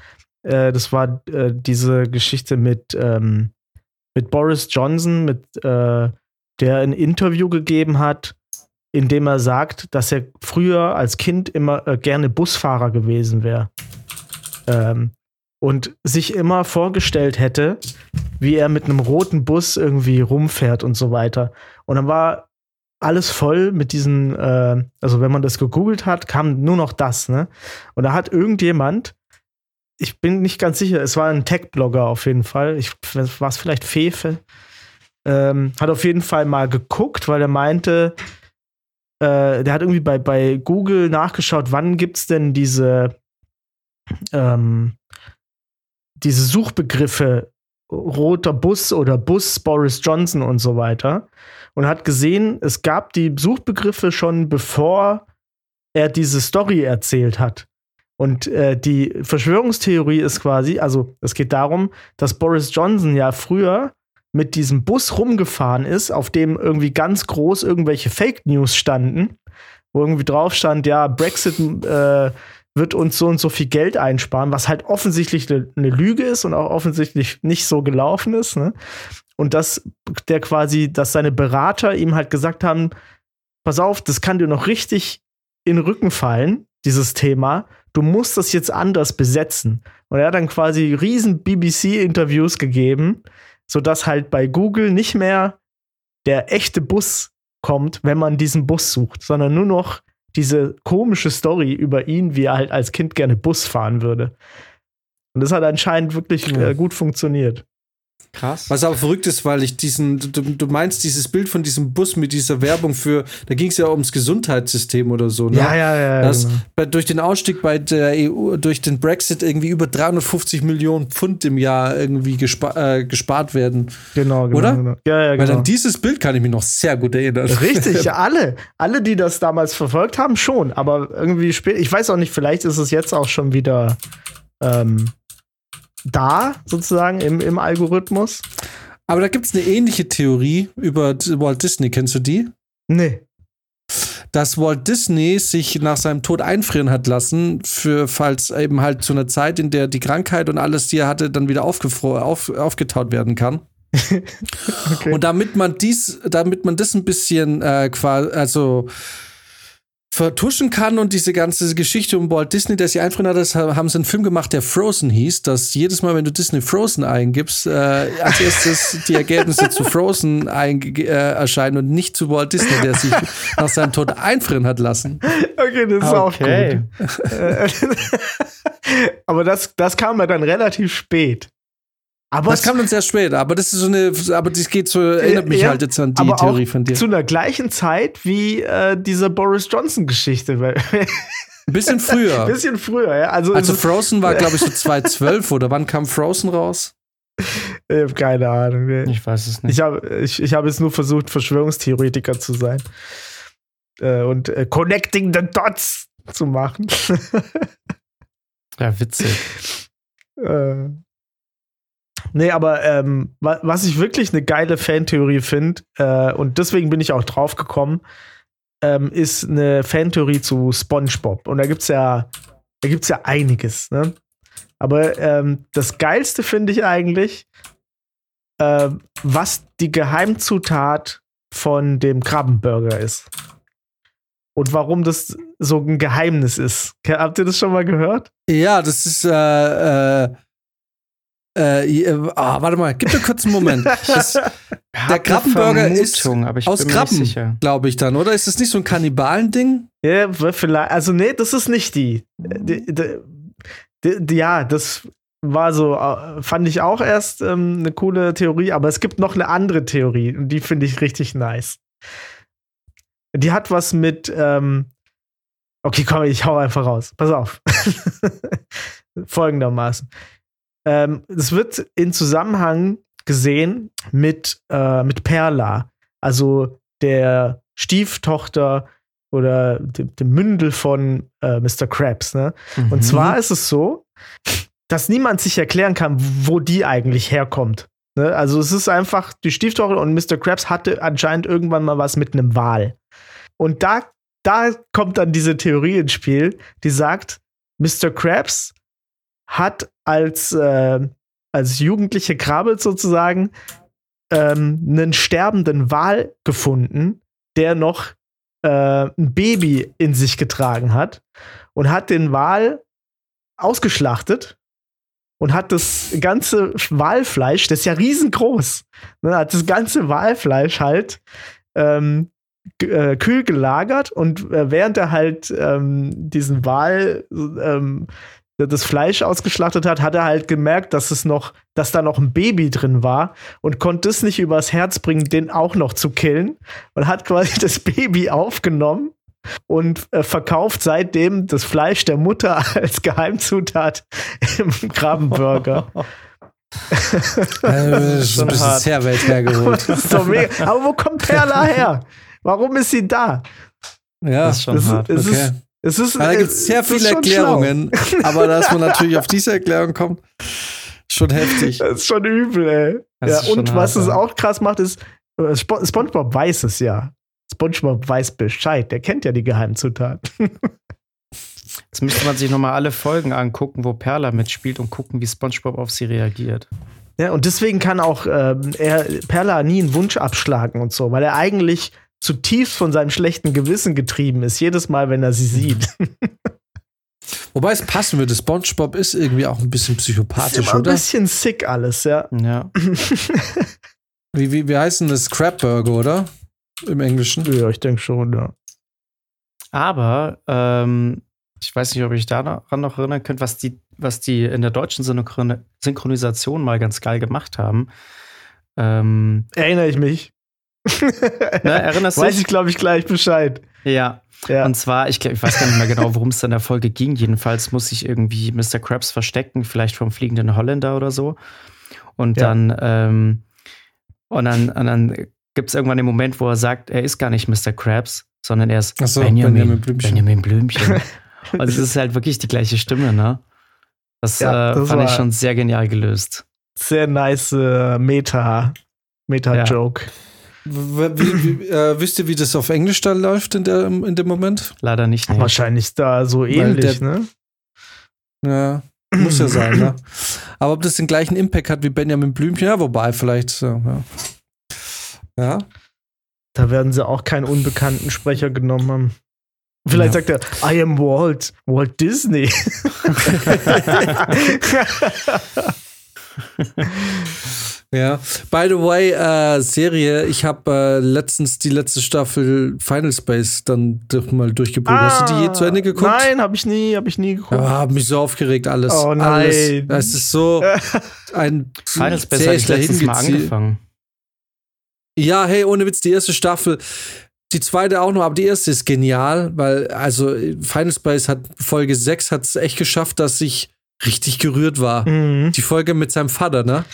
Speaker 2: Äh, das war äh, diese Geschichte mit, ähm, mit Boris Johnson, mit äh, der ein Interview gegeben hat, in dem er sagt, dass er früher als Kind immer äh, gerne Busfahrer gewesen wäre. Ähm, und sich immer vorgestellt hätte, wie er mit einem roten Bus irgendwie rumfährt und so weiter. Und dann war alles voll mit diesen, äh, also wenn man das gegoogelt hat, kam nur noch das, ne? Und da hat irgendjemand, ich bin nicht ganz sicher, es war ein Tech-Blogger auf jeden Fall, ich war es vielleicht Fefe, ähm, hat auf jeden Fall mal geguckt, weil er meinte, äh, der hat irgendwie bei, bei Google nachgeschaut, wann gibt's denn diese, ähm, diese Suchbegriffe roter Bus oder Bus Boris Johnson und so weiter und hat gesehen, es gab die Suchbegriffe schon bevor er diese Story erzählt hat. Und äh, die Verschwörungstheorie ist quasi, also es geht darum, dass Boris Johnson ja früher mit diesem Bus rumgefahren ist, auf dem irgendwie ganz groß irgendwelche Fake News standen, wo irgendwie drauf stand, ja, Brexit äh, wird uns so und so viel Geld einsparen, was halt offensichtlich eine ne Lüge ist und auch offensichtlich nicht so gelaufen ist. Ne? Und dass der quasi, dass seine Berater ihm halt gesagt haben, pass auf, das kann dir noch richtig in den Rücken fallen, dieses Thema. Du musst das jetzt anders besetzen. Und er hat dann quasi riesen BBC-Interviews gegeben, sodass halt bei Google nicht mehr der echte Bus kommt, wenn man diesen Bus sucht, sondern nur noch diese komische Story über ihn, wie er halt als Kind gerne Bus fahren würde. Und das hat anscheinend wirklich ja. äh, gut funktioniert.
Speaker 1: Krass. Was aber verrückt ist, weil ich diesen, du, du meinst dieses Bild von diesem Bus mit dieser Werbung für, da ging es ja ums Gesundheitssystem oder so, ne?
Speaker 2: Ja, ja, ja.
Speaker 1: Dass genau. bei, durch den Ausstieg bei der EU, durch den Brexit irgendwie über 350 Millionen Pfund im Jahr irgendwie gespa äh, gespart werden.
Speaker 2: Genau, genau.
Speaker 1: Oder?
Speaker 2: Genau.
Speaker 1: Ja, ja, genau. Weil an dieses Bild kann ich mich noch sehr gut erinnern.
Speaker 2: Richtig, *laughs* alle. Alle, die das damals verfolgt haben, schon. Aber irgendwie spät, ich weiß auch nicht, vielleicht ist es jetzt auch schon wieder ähm, da, sozusagen, im, im Algorithmus.
Speaker 1: Aber da gibt es eine ähnliche Theorie über Walt Disney. Kennst du die?
Speaker 2: Nee.
Speaker 1: Dass Walt Disney sich nach seinem Tod einfrieren hat lassen, für falls eben halt zu einer Zeit, in der die Krankheit und alles, die er hatte, dann wieder auf, aufgetaut werden kann. *laughs* okay. Und damit man dies, damit man das ein bisschen äh, quasi, also vertuschen kann und diese ganze Geschichte um Walt Disney, der sich einfrieren hat, haben sie einen Film gemacht, der Frozen hieß, dass jedes Mal, wenn du Disney Frozen eingibst, äh, als erstes die Ergebnisse zu Frozen äh, erscheinen und nicht zu Walt Disney, der sich nach seinem Tod einfrieren hat lassen.
Speaker 2: Okay, das ist okay. auch gut. *laughs* Aber das, das kam ja dann relativ spät.
Speaker 1: Aber das kam dann sehr spät, aber das ist so eine, aber das geht so, erinnert mich ja, halt jetzt an die Theorie von dir.
Speaker 2: Zu einer gleichen Zeit wie äh, diese Boris Johnson-Geschichte.
Speaker 1: Ein bisschen früher.
Speaker 2: Ein *laughs* bisschen früher, ja. Also,
Speaker 1: also Frozen war, glaube ich, so *laughs* 2012 oder wann kam Frozen raus?
Speaker 2: Ich habe keine Ahnung. Nee.
Speaker 1: Ich weiß es nicht.
Speaker 2: Ich habe ich, ich hab jetzt nur versucht, Verschwörungstheoretiker zu sein. Äh, und äh, Connecting the Dots zu machen. *laughs*
Speaker 1: ja, witzig.
Speaker 2: Äh, Nee, aber ähm, was ich wirklich eine geile Fantheorie finde, äh, und deswegen bin ich auch drauf gekommen, ähm, ist eine Fantheorie zu SpongeBob. Und da gibt's ja, da gibt's ja einiges, ne? Aber ähm, das Geilste finde ich eigentlich, äh, was die Geheimzutat von dem Krabbenburger ist. Und warum das so ein Geheimnis ist. Habt ihr das schon mal gehört?
Speaker 1: Ja, das ist äh, äh äh, oh, warte mal, gib mir kurz einen Moment. *laughs* Das, der Krabbenburger ist aus Krabben, glaube ich dann, oder? Ist das nicht so ein Kannibalending?
Speaker 2: Ja, vielleicht. Also, nee, das ist nicht die. die, die, die ja, das war so, äh, fand ich auch erst ähm, eine coole Theorie, aber es gibt noch eine andere Theorie und die finde ich richtig nice. Die hat was mit, ähm, okay, komm, ich hau einfach raus. Pass auf. *laughs* Folgendermaßen. Ähm, es wird in Zusammenhang gesehen mit, äh, mit Perla, also der Stieftochter oder dem, dem Mündel von äh, Mr. Krabs. Ne? Mhm. Und zwar ist es so, dass niemand sich erklären kann, wo die eigentlich herkommt. Ne? Also es ist einfach die Stieftochter und Mr. Krabs hatte anscheinend irgendwann mal was mit einem Wal. Und da, da kommt dann diese Theorie ins Spiel, die sagt, Mr. Krabs hat als, äh, als jugendliche Krabbel sozusagen ähm, einen sterbenden Wal gefunden, der noch äh, ein Baby in sich getragen hat und hat den Wal ausgeschlachtet und hat das ganze Walfleisch, das ist ja riesengroß, ne, hat das ganze Walfleisch halt ähm, äh, kühl gelagert und äh, während er halt ähm, diesen Wal ähm, das Fleisch ausgeschlachtet hat, hat er halt gemerkt, dass es noch, dass da noch ein Baby drin war und konnte es nicht übers Herz bringen, den auch noch zu killen und hat quasi *laughs* das Baby aufgenommen und äh, verkauft seitdem das Fleisch der Mutter *laughs* als Geheimzutat im Krabbenburger. *laughs*
Speaker 1: Äh, das ist ein bisschen sehr weit hergeholt.
Speaker 2: Mega. Aber wo kommt Perla her? Warum ist sie da?
Speaker 1: Ja,
Speaker 3: Das ist schon
Speaker 2: Das
Speaker 3: hart.
Speaker 2: es
Speaker 1: okay.
Speaker 2: ist, es ist,
Speaker 1: da gibt
Speaker 2: es
Speaker 1: sehr viele Erklärungen, *laughs* aber dass man natürlich auf diese Erklärung kommt, schon heftig.
Speaker 2: Schlau. Das ist schon übel, ey.
Speaker 3: Das
Speaker 2: Ja, und was
Speaker 3: hart,
Speaker 2: es auch krass macht, ist, äh, Spo SpongeBob weiß es ja. SpongeBob weiß Bescheid. Der kennt ja die Geheimzutat. *laughs*
Speaker 3: Jetzt müsste man sich nochmal alle Folgen angucken, wo Perla mitspielt und gucken, wie SpongeBob auf sie reagiert.
Speaker 2: Ja, und deswegen kann auch ähm, er Perla nie einen Wunsch abschlagen und so, weil er eigentlich zutiefst von seinem schlechten Gewissen getrieben ist, jedes Mal, wenn er sie sieht. *laughs*
Speaker 1: Wobei es passen würde, SpongeBob ist irgendwie auch ein bisschen psychopathisch,
Speaker 2: Immer ein
Speaker 1: oder?
Speaker 2: bisschen sick alles, ja.
Speaker 3: Ja. *laughs*
Speaker 1: Wie, wie, wie heißt denn das? Crabburger, oder? Im Englischen.
Speaker 2: Ja, ich denke schon, ja.
Speaker 3: Aber ähm, ich weiß nicht, ob ich daran noch erinnern könnt, was die, was die in der deutschen Synchron Synchronisation mal ganz geil gemacht haben. Ähm,
Speaker 2: Erinnere ich mich.
Speaker 3: Ne, erinnerst du
Speaker 2: Weiß
Speaker 3: dich?
Speaker 2: ich, glaube ich, gleich Bescheid.
Speaker 3: Ja.
Speaker 2: Ja.
Speaker 3: Und zwar, ich, ich weiß gar nicht mehr genau, worum es in der Folge ging. Jedenfalls muss sich irgendwie Mr. Krabs verstecken, vielleicht vom fliegenden Holländer oder so. Und
Speaker 2: Ja.
Speaker 3: dann, ähm, und dann, und dann gibt es irgendwann den Moment, wo er sagt, er ist gar nicht Mr. Krabs, sondern er ist
Speaker 1: so,
Speaker 3: Benjamin,
Speaker 1: Benjamin Blümchen.
Speaker 3: Benjamin Blümchen. *laughs* Und es ist halt wirklich die gleiche Stimme, ne? Das,
Speaker 2: Ja,
Speaker 3: äh,
Speaker 2: das
Speaker 3: fand ich schon sehr genial gelöst.
Speaker 2: Sehr nice äh, Meta, Meta-Joke.
Speaker 1: W- Wie, wie, äh, wisst ihr, wie das auf Englisch da läuft in, der, in dem Moment?
Speaker 3: Leider nicht. Nee.
Speaker 2: Wahrscheinlich da so ähnlich,
Speaker 1: der-
Speaker 2: ne?
Speaker 1: Ja, muss ja sein, ne? Aber ob das den gleichen Impact hat wie Benjamin Blümchen, ja, wobei vielleicht, so, ja. Ja,
Speaker 2: Da werden sie auch keinen unbekannten Sprecher genommen haben. Vielleicht
Speaker 1: Ja.
Speaker 2: sagt er, I am Walt, Walt Disney. *laughs* *laughs* *laughs*
Speaker 1: ja. By the way, äh, Serie, ich habe äh, letztens die letzte Staffel Final Space dann durch, mal durchgeprüft. Hast du die je zu Ende geguckt?
Speaker 2: Ah, Nein, habe ich nie, habe ich nie geguckt.
Speaker 1: Ja, hab mich so aufgeregt, alles.
Speaker 2: Oh nein.
Speaker 1: Alles. Es ist so *laughs* ein
Speaker 3: Final Space hatte ich letztens mal angefangen.
Speaker 1: Ja, hey, ohne Witz, die erste Staffel, die zweite auch noch, aber die erste ist genial, weil, also, Final Space hat Folge 6 hat es echt geschafft, dass ich richtig gerührt war.
Speaker 2: Mhm.
Speaker 1: Die Folge mit seinem Vater, ne?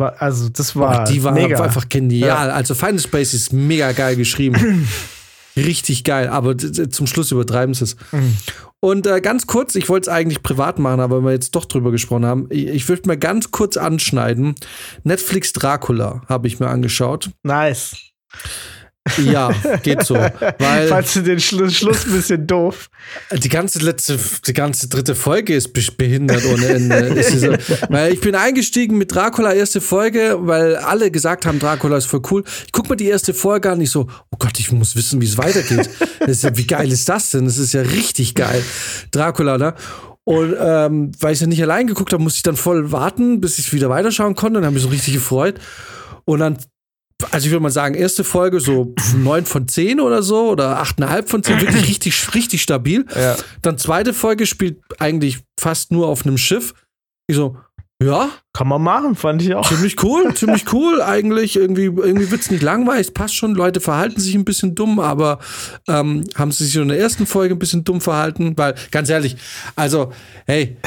Speaker 2: Also, das war,
Speaker 1: Boah, die war
Speaker 2: mega.
Speaker 1: einfach genial. Also, Final Space ist mega geil geschrieben. *clears throat* richtig geil, aber zum Schluss übertreiben sie es.
Speaker 2: Mhm.
Speaker 1: Und äh, ganz kurz, ich wollte es eigentlich privat machen, aber weil wir jetzt doch drüber gesprochen haben, ich, ich würde mal ganz kurz anschneiden. Netflix Dracula habe ich mir angeschaut.
Speaker 2: Nice.
Speaker 1: Ja, geht so. Weil
Speaker 2: Fandst du den Schluss, Schluss ein bisschen doof?
Speaker 1: die ganze letzte, die ganze dritte Folge ist be- behindert ohne Ende. So, weil ich bin eingestiegen mit Dracula, erste Folge, weil alle gesagt haben, Dracula ist voll cool. Ich guck mir die erste Folge an, ich so, oh Gott, ich muss wissen, wie es weitergeht. Ja, wie geil ist das denn? Das ist ja richtig geil. Dracula, ne? Und ähm, weil ich ja nicht allein geguckt habe, musste ich dann voll warten, bis ich wieder weiterschauen konnte. Und habe mich so richtig gefreut. Und dann also ich würde mal sagen, erste Folge so 9 von 10 oder so oder 8,5 von 10, wirklich richtig, richtig stabil.
Speaker 2: Ja.
Speaker 1: Dann zweite Folge spielt eigentlich fast nur auf einem Schiff. Ich so, ja,
Speaker 2: Kann man machen, fand ich auch.
Speaker 1: ziemlich cool, *laughs* ziemlich cool eigentlich. Irgendwie, irgendwie wird es nicht langweilig, passt schon. Leute verhalten sich ein bisschen dumm, aber ähm, haben sie sich in der ersten Folge ein bisschen dumm verhalten, weil, ganz ehrlich, also, hey,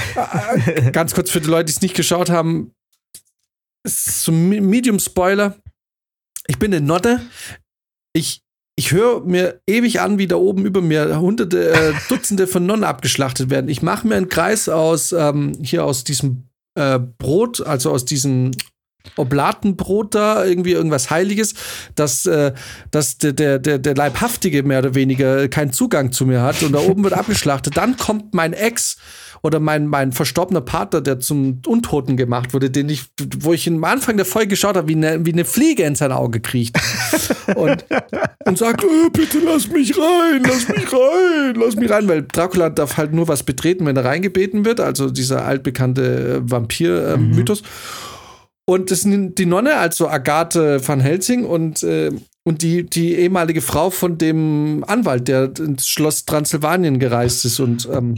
Speaker 1: äh, *laughs* ganz kurz für die Leute, die es nicht geschaut haben, ist so Medium-Spoiler. Ich bin eine Notte. Ich, ich höre mir ewig an, wie da oben über mir hunderte, äh, *laughs* Dutzende von Nonnen abgeschlachtet werden. Ich mache mir einen Kreis aus, ähm, hier aus diesem äh, Brot, also aus diesem Oblatenbrot da, irgendwie irgendwas Heiliges, dass, äh, dass der, der, der, der Leibhaftige mehr oder weniger keinen Zugang zu mir hat und da oben wird *laughs* abgeschlachtet. Dann kommt mein Ex oder mein, mein verstorbener Partner, der zum Untoten gemacht wurde, den ich, wo ich am Anfang der Folge geschaut habe, wie eine, wie eine Fliege in sein Auge kriecht. und, und sagt, äh, bitte lass mich rein, lass mich rein, lass mich rein, weil Dracula darf halt nur was betreten, wenn er reingebeten wird, also dieser altbekannte äh, Vampir-Mythos. Und das sind die Nonne, also Agathe van Helsing und äh, und die, die ehemalige Frau von dem Anwalt, der ins Schloss Transsilvanien gereist ist und, ähm,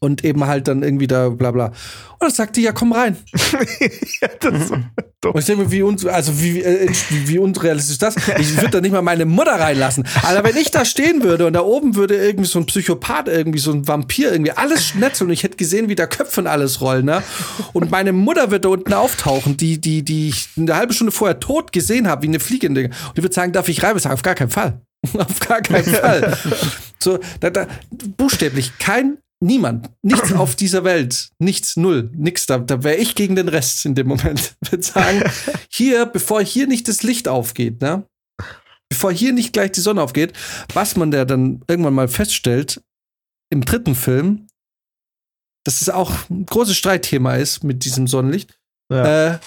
Speaker 1: und eben halt dann irgendwie da bla bla. Und dann sagt die, ja, komm rein. *laughs*
Speaker 2: ja, das
Speaker 1: und ich denke mir, wie, un also wie, äh, wie, unrealistisch ist das? Ich würde da nicht mal meine Mutter reinlassen. Aber wenn ich da stehen würde und da oben würde irgendwie so ein Psychopath, irgendwie so ein Vampir, irgendwie alles schnetzeln und ich hätte gesehen, wie da Köpfe und alles rollen, ne? Und meine Mutter wird da unten auftauchen, die, die, die ich eine halbe Stunde vorher tot gesehen habe, wie eine Fliege. Und die würde sagen, darf ich rein? Ich sage, auf gar keinen Fall. *laughs* auf gar keinen *laughs* Fall. so, da, da, buchstäblich kein Niemand, nichts auf dieser Welt, nichts, null, nix. Da, da wäre ich gegen den Rest in dem Moment. *laughs* Ich würde sagen, hier, bevor hier nicht das Licht aufgeht, ne? Bevor hier nicht gleich die Sonne aufgeht, was man da dann irgendwann mal feststellt, im dritten Film, dass es auch ein großes Streitthema ist mit diesem Sonnenlicht, ja. äh,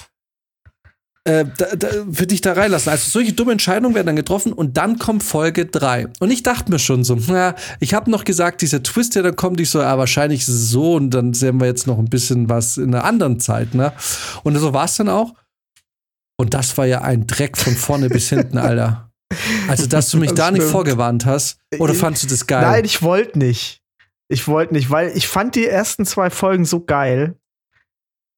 Speaker 1: äh, da, da, für dich da reinlassen. Also solche dumme Entscheidungen werden dann getroffen und dann kommt Folge 3. Und ich dachte mir schon so, na, ich habe noch gesagt, dieser Twist, der dann kommt, ich so, ja, wahrscheinlich ist es so und dann sehen wir jetzt noch ein bisschen was in einer anderen Zeit, ne? Und so war es dann auch. Und das war ja ein Dreck von vorne bis hinten, *laughs* Alter. Also, dass du mich das da stimmt. nicht vorgewarnt hast. Oder fandst du das geil?
Speaker 2: Nein, ich wollte nicht. Ich wollte nicht, weil ich fand die ersten zwei Folgen so geil.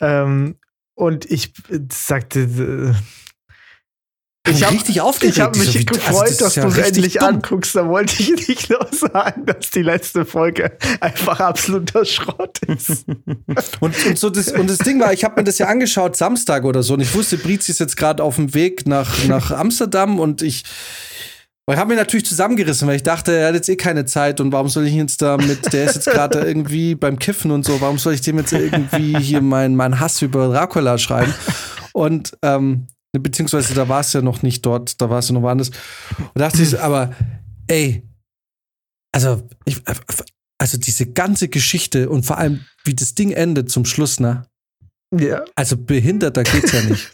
Speaker 2: Ähm, und ich sagte, äh,
Speaker 1: ich habe richtig aufgeregt.
Speaker 2: Ich habe mich so, gefreut, also das dass ja du es endlich dumm. anguckst. Da wollte ich nicht nur sagen, dass die letzte Folge einfach absoluter Schrott ist. *laughs*
Speaker 1: und, und, so das, und das Ding war, ich habe mir das ja angeschaut Samstag oder so und ich wusste, Brizi ist jetzt gerade auf dem Weg nach, nach Amsterdam und ich ich habe mich natürlich zusammengerissen, weil ich dachte, er hat jetzt eh keine Zeit und warum soll ich jetzt da mit, der ist jetzt gerade irgendwie beim Kiffen und so, warum soll ich dem jetzt irgendwie hier meinen mein Hass über Dracula schreiben? Und ähm, beziehungsweise da war es ja noch nicht dort, da war es ja noch woanders. Und dachte ich, aber ey, also, ich, also diese ganze Geschichte und vor allem, wie das Ding endet zum Schluss, ne? Ja. Also behinderter geht's ja nicht.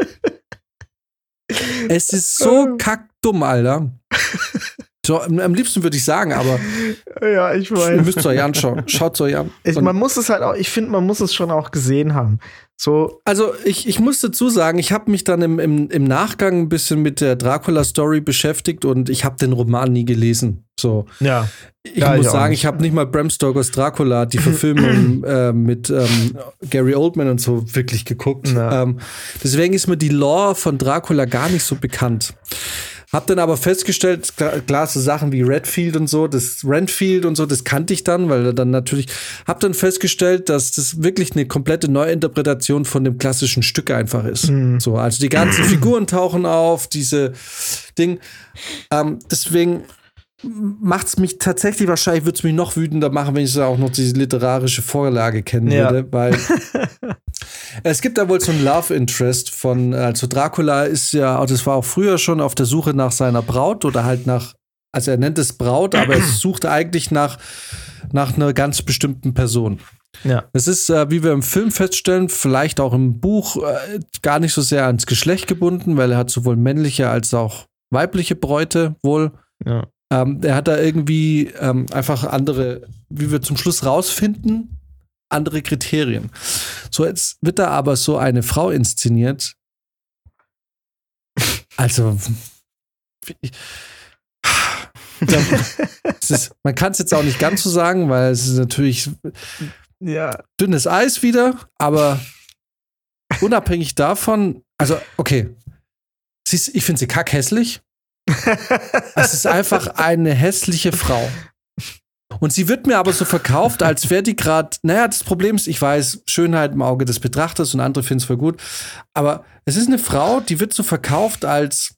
Speaker 1: *laughs* es ist so kackdumm, Alter. *laughs* So, am liebsten würde ich sagen, aber *laughs*
Speaker 2: ja, ich weiß.
Speaker 1: Ihr müsst es euch anschauen. *laughs* Schaut es euch an.
Speaker 2: Ich, man muss es halt auch, ich finde, man muss es schon auch gesehen haben. So.
Speaker 1: Also ich, ich muss dazu sagen, ich habe mich dann im, im, im Nachgang ein bisschen mit der Dracula-Story beschäftigt und ich habe den Roman nie gelesen. So.
Speaker 2: Ja.
Speaker 1: Ich
Speaker 2: ja,
Speaker 1: muss
Speaker 2: ich
Speaker 1: sagen, ich habe nicht mal Bram Stokers Dracula, die Verfilmung *clears throat* äh, mit ähm, Gary Oldman und so wirklich geguckt. Ähm, deswegen ist mir die Lore von Dracula gar nicht so bekannt. Hab dann aber festgestellt, klar, so Sachen wie Redfield und so, das Renfield und so, das kannte ich dann, weil dann natürlich, hab dann festgestellt, dass das wirklich eine komplette Neuinterpretation von dem klassischen Stück einfach ist. Mhm. So, also die ganzen *clears throat* Figuren tauchen auf, diese Ding. Ähm, deswegen macht es mich tatsächlich wahrscheinlich, würde es mich noch wütender machen, wenn ich auch noch diese literarische Vorlage kennen ja. würde, weil *laughs* es gibt da wohl so ein Love Interest von, also Dracula ist ja, das war auch früher schon auf der Suche nach seiner Braut oder halt nach, also er nennt es Braut, aber er *clears throat* sucht eigentlich nach, nach einer ganz bestimmten Person.
Speaker 2: Ja.
Speaker 1: Es ist, äh, wie wir im Film feststellen, vielleicht auch im Buch äh, gar nicht so sehr ans Geschlecht gebunden, weil er hat sowohl männliche als auch weibliche Bräute wohl.
Speaker 2: Ja.
Speaker 1: Ähm, er hat da irgendwie ähm, einfach andere, wie wir zum Schluss rausfinden, andere Kriterien. So, jetzt wird da aber so eine Frau inszeniert. Also, *laughs* ich, ist, man kann es jetzt auch nicht ganz so sagen, weil es ist natürlich
Speaker 2: ja.
Speaker 1: dünnes Eis wieder, aber unabhängig davon, also okay, sie ist, ich finde sie kackhässlich. Es ist einfach eine hässliche Frau. Und sie wird mir aber so verkauft, als wäre die gerade, naja, das Problem ist, ich weiß, Schönheit im Auge des Betrachters und andere finden es voll gut. Aber es ist eine Frau, die wird so verkauft als,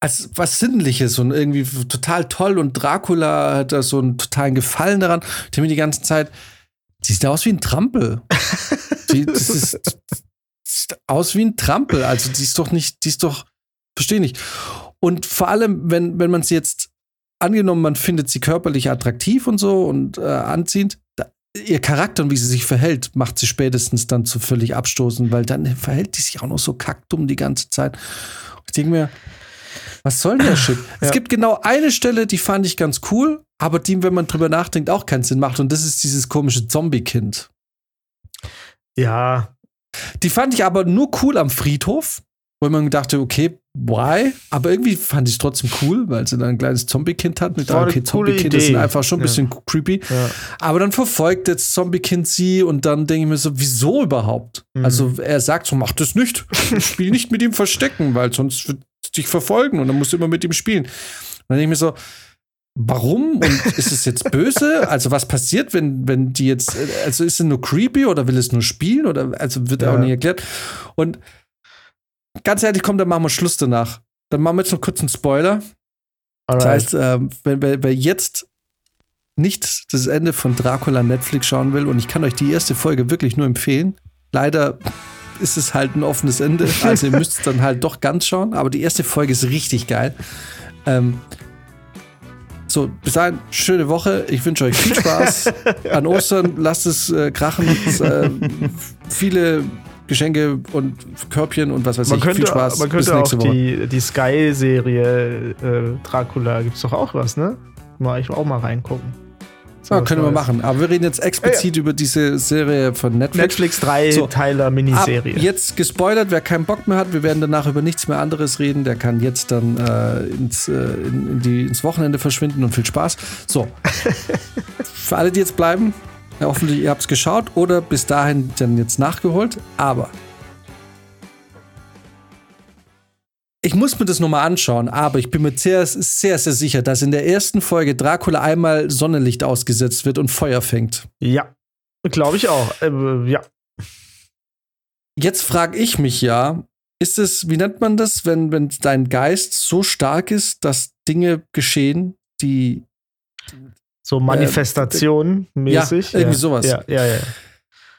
Speaker 1: als was Sinnliches und irgendwie total toll. Und Dracula hat da so einen totalen Gefallen daran. Die mir die ganze Zeit, sie sieht aus wie ein Trampel. die, das ist, sieht aus wie ein Trampel. Also, die ist doch nicht, die ist doch, Verstehe nicht. Und vor allem, wenn, wenn man sie jetzt angenommen, man findet sie körperlich attraktiv und so und äh, anziehend, da, ihr Charakter und wie sie sich verhält, macht sie spätestens dann zu völlig abstoßen, weil dann verhält die sich auch noch so kackdumm die ganze Zeit. Und ich denke mir, was soll der *laughs* Shit? Ja. Es gibt genau eine Stelle, die fand ich ganz cool, aber die, wenn man drüber nachdenkt, auch keinen Sinn macht. Und das ist dieses komische Zombie-Kind.
Speaker 2: Ja.
Speaker 1: Die fand ich aber nur cool am Friedhof. Wo man dachte, okay, why? Aber irgendwie fand ich es trotzdem cool, weil sie dann ein kleines Zombie-Kind hat. Mit okay, Zombie-Kinder sind einfach schon ein
Speaker 2: Ja.
Speaker 1: bisschen creepy.
Speaker 2: Ja.
Speaker 1: Aber dann verfolgt jetzt Zombie-Kind sie und dann denke ich mir so, wieso überhaupt?
Speaker 2: Mhm.
Speaker 1: Also er sagt so, mach das nicht. Spiel nicht mit ihm verstecken, weil sonst wird es dich verfolgen und dann musst du immer mit ihm spielen. Und dann denke ich mir so, warum? Und ist es jetzt böse? Also was passiert, wenn, wenn die jetzt, also ist es nur creepy oder will es nur spielen? Oder also wird
Speaker 2: Ja.
Speaker 1: auch nicht erklärt. Und ganz ehrlich, komm, dann machen wir Schluss danach. Dann machen wir jetzt noch kurz einen Spoiler. Das
Speaker 2: Alright.
Speaker 1: heißt, ähm, wenn, wer, wer jetzt nicht das Ende von Dracula Netflix schauen will, und ich kann euch die erste Folge wirklich nur empfehlen, leider ist es halt ein offenes Ende, *laughs* also ihr müsst es dann halt doch ganz schauen, aber die erste Folge ist richtig geil. Ähm, so, bis dahin, schöne Woche. Ich wünsche euch viel Spaß *laughs* an Ostern. Lasst es äh, krachen. äh, viele Geschenke und Körbchen und was weiß
Speaker 2: man
Speaker 1: ich.
Speaker 2: könnte,
Speaker 1: viel Spaß.
Speaker 2: man
Speaker 1: bis
Speaker 2: könnte auch
Speaker 1: nächste Woche.
Speaker 2: die, die Sky-Serie äh, Dracula, gibt's doch auch was, ne? Mal ich auch mal reingucken. So
Speaker 1: Ja, können wir machen. Aber wir reden jetzt explizit über diese Serie von Netflix.
Speaker 2: Netflix 3
Speaker 1: So.
Speaker 2: Teiler Miniserie.
Speaker 1: jetzt gespoilert, wer keinen Bock mehr hat, wir werden danach über nichts mehr anderes reden, der kann jetzt dann äh, ins, äh, in, in die, ins Wochenende verschwinden und viel Spaß. So. *laughs* Für alle, die jetzt bleiben, ja, hoffentlich ihr habt es geschaut oder bis dahin dann jetzt nachgeholt. Aber ich muss mir das nochmal anschauen, aber ich bin mir sehr, sehr, sehr sicher, dass in der ersten Folge Dracula einmal Sonnenlicht ausgesetzt wird und Feuer fängt.
Speaker 2: Ja, glaube ich auch. Äh, ja.
Speaker 1: Jetzt frage ich mich ja, ist es, wie nennt man das, wenn, wenn dein Geist so stark ist, dass Dinge geschehen, die,
Speaker 2: So Manifestation mäßig.
Speaker 1: Äh, irgendwie sowas.
Speaker 2: Ja, ja, ja.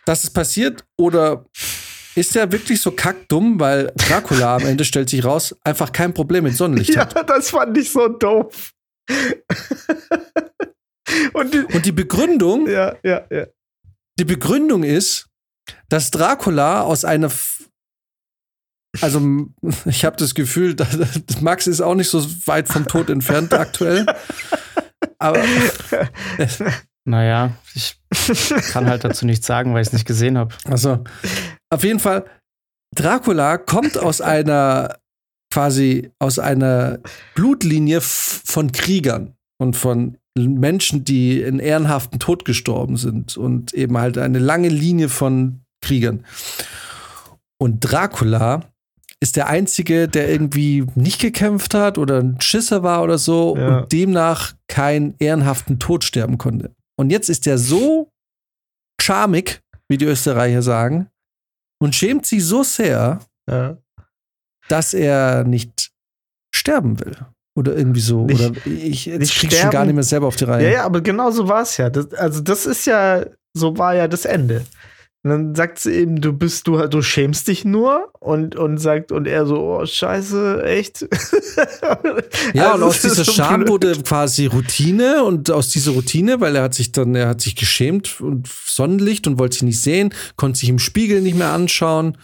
Speaker 1: dass es passiert? Oder ist der wirklich so kackdumm, weil Dracula am Ende stellt sich raus, einfach kein Problem mit Sonnenlicht
Speaker 2: Ja,
Speaker 1: hat?
Speaker 2: das fand ich so doof. Und die,
Speaker 1: Und die Begründung,
Speaker 2: ja, ja, ja.
Speaker 1: die Begründung ist, dass Dracula aus einer also *laughs* ich habe das Gefühl, dass, *laughs* Max ist auch nicht so weit vom Tod entfernt aktuell. *laughs* Aber *laughs*
Speaker 3: Naja, ich kann halt dazu nichts sagen, weil ich es nicht gesehen habe.
Speaker 1: Also, auf jeden Fall, Dracula kommt aus einer quasi aus einer Blutlinie von Kriegern und von Menschen, die in ehrenhaften Tod gestorben sind und eben halt eine lange Linie von Kriegern. Und Dracula ist der einzige, der irgendwie nicht gekämpft hat oder ein Schisser war oder so
Speaker 2: Ja.
Speaker 1: und demnach keinen ehrenhaften Tod sterben konnte. Und jetzt ist er so charmig, wie die Österreicher sagen, und schämt sich so sehr,
Speaker 2: ja.
Speaker 1: dass er nicht sterben will. Oder irgendwie so.
Speaker 2: Nicht-
Speaker 1: oder ich jetzt krieg schon gar nicht mehr selber auf die Reihe.
Speaker 2: Ja, ja, aber genau so war es ja. Das, also, das ist ja, so war ja das Ende. Und dann sagt sie eben, du bist, du, du schämst dich nur und, und sagt, und er so, oh, scheiße, echt? *laughs*
Speaker 1: Ja,
Speaker 2: Also,
Speaker 1: und aus dieser
Speaker 2: so
Speaker 1: Scham
Speaker 2: blöd.
Speaker 1: wurde quasi Routine und aus dieser Routine, weil er hat sich dann, er hat sich geschämt und Sonnenlicht und wollte sich nicht sehen, konnte sich im Spiegel nicht mehr anschauen.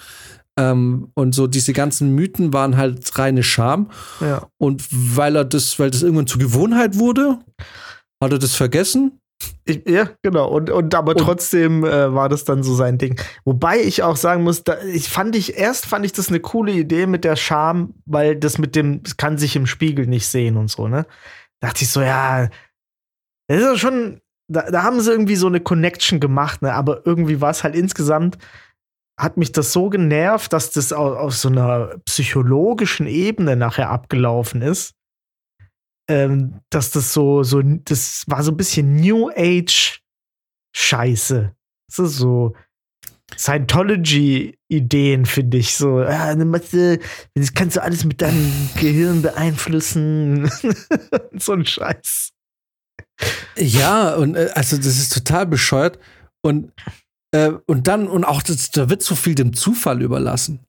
Speaker 1: Ähm, und so diese ganzen Mythen waren halt reine Scham.
Speaker 2: Ja.
Speaker 1: Und weil er das, weil das irgendwann zur Gewohnheit wurde, hat er das vergessen.
Speaker 2: Ich, ja, genau. Und, und aber
Speaker 1: Und-
Speaker 2: trotzdem äh, war das dann so sein Ding. Wobei ich auch sagen muss, da, ich fand ich, erst fand ich das eine coole Idee mit der Scham, weil das mit dem, es kann sich im Spiegel nicht sehen und so, ne? Dachte ich so, ja, das ist ja schon, da, da haben sie irgendwie so eine Connection gemacht, ne? Aber irgendwie war es halt insgesamt, hat mich das so genervt, dass das auf, auf so einer psychologischen Ebene nachher abgelaufen ist ähm, dass das so, so, das war so ein bisschen New Age Scheiße. Das ist so Scientology-Ideen, finde ich. So, ja, eine Mathe, das kannst du alles mit deinem Gehirn beeinflussen. *laughs* so ein Scheiß.
Speaker 1: Ja, und äh, also das ist total bescheuert. Und, äh, und dann, und auch das, da wird so viel dem Zufall überlassen.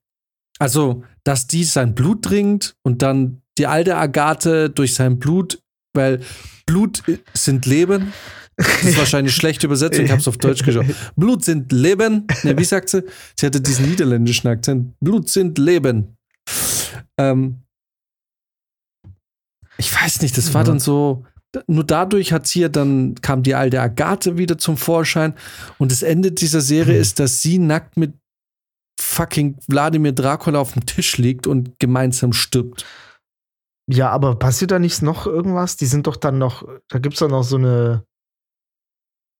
Speaker 1: Also, dass die sein Blut trinkt und dann die alte Agathe durch sein Blut, weil Blut sind Leben. Das ist wahrscheinlich eine *laughs* schlechte Übersetzung, ich habe es auf Deutsch geschaut. Blut sind Leben. Ne, wie sagt sie? Sie hatte diesen niederländischen Akzent. Blut sind Leben. Ähm, ich weiß nicht, das war
Speaker 2: Ja.
Speaker 1: dann so. Nur dadurch hat sie ja dann, kam die alte Agathe wieder zum Vorschein. Und das Ende dieser Serie
Speaker 2: Hm.
Speaker 1: ist, dass sie nackt mit fucking Wladimir Dracula auf dem Tisch liegt und gemeinsam stirbt.
Speaker 2: Ja, aber passiert da nicht noch irgendwas? Die sind doch dann noch, da gibt's doch noch so eine.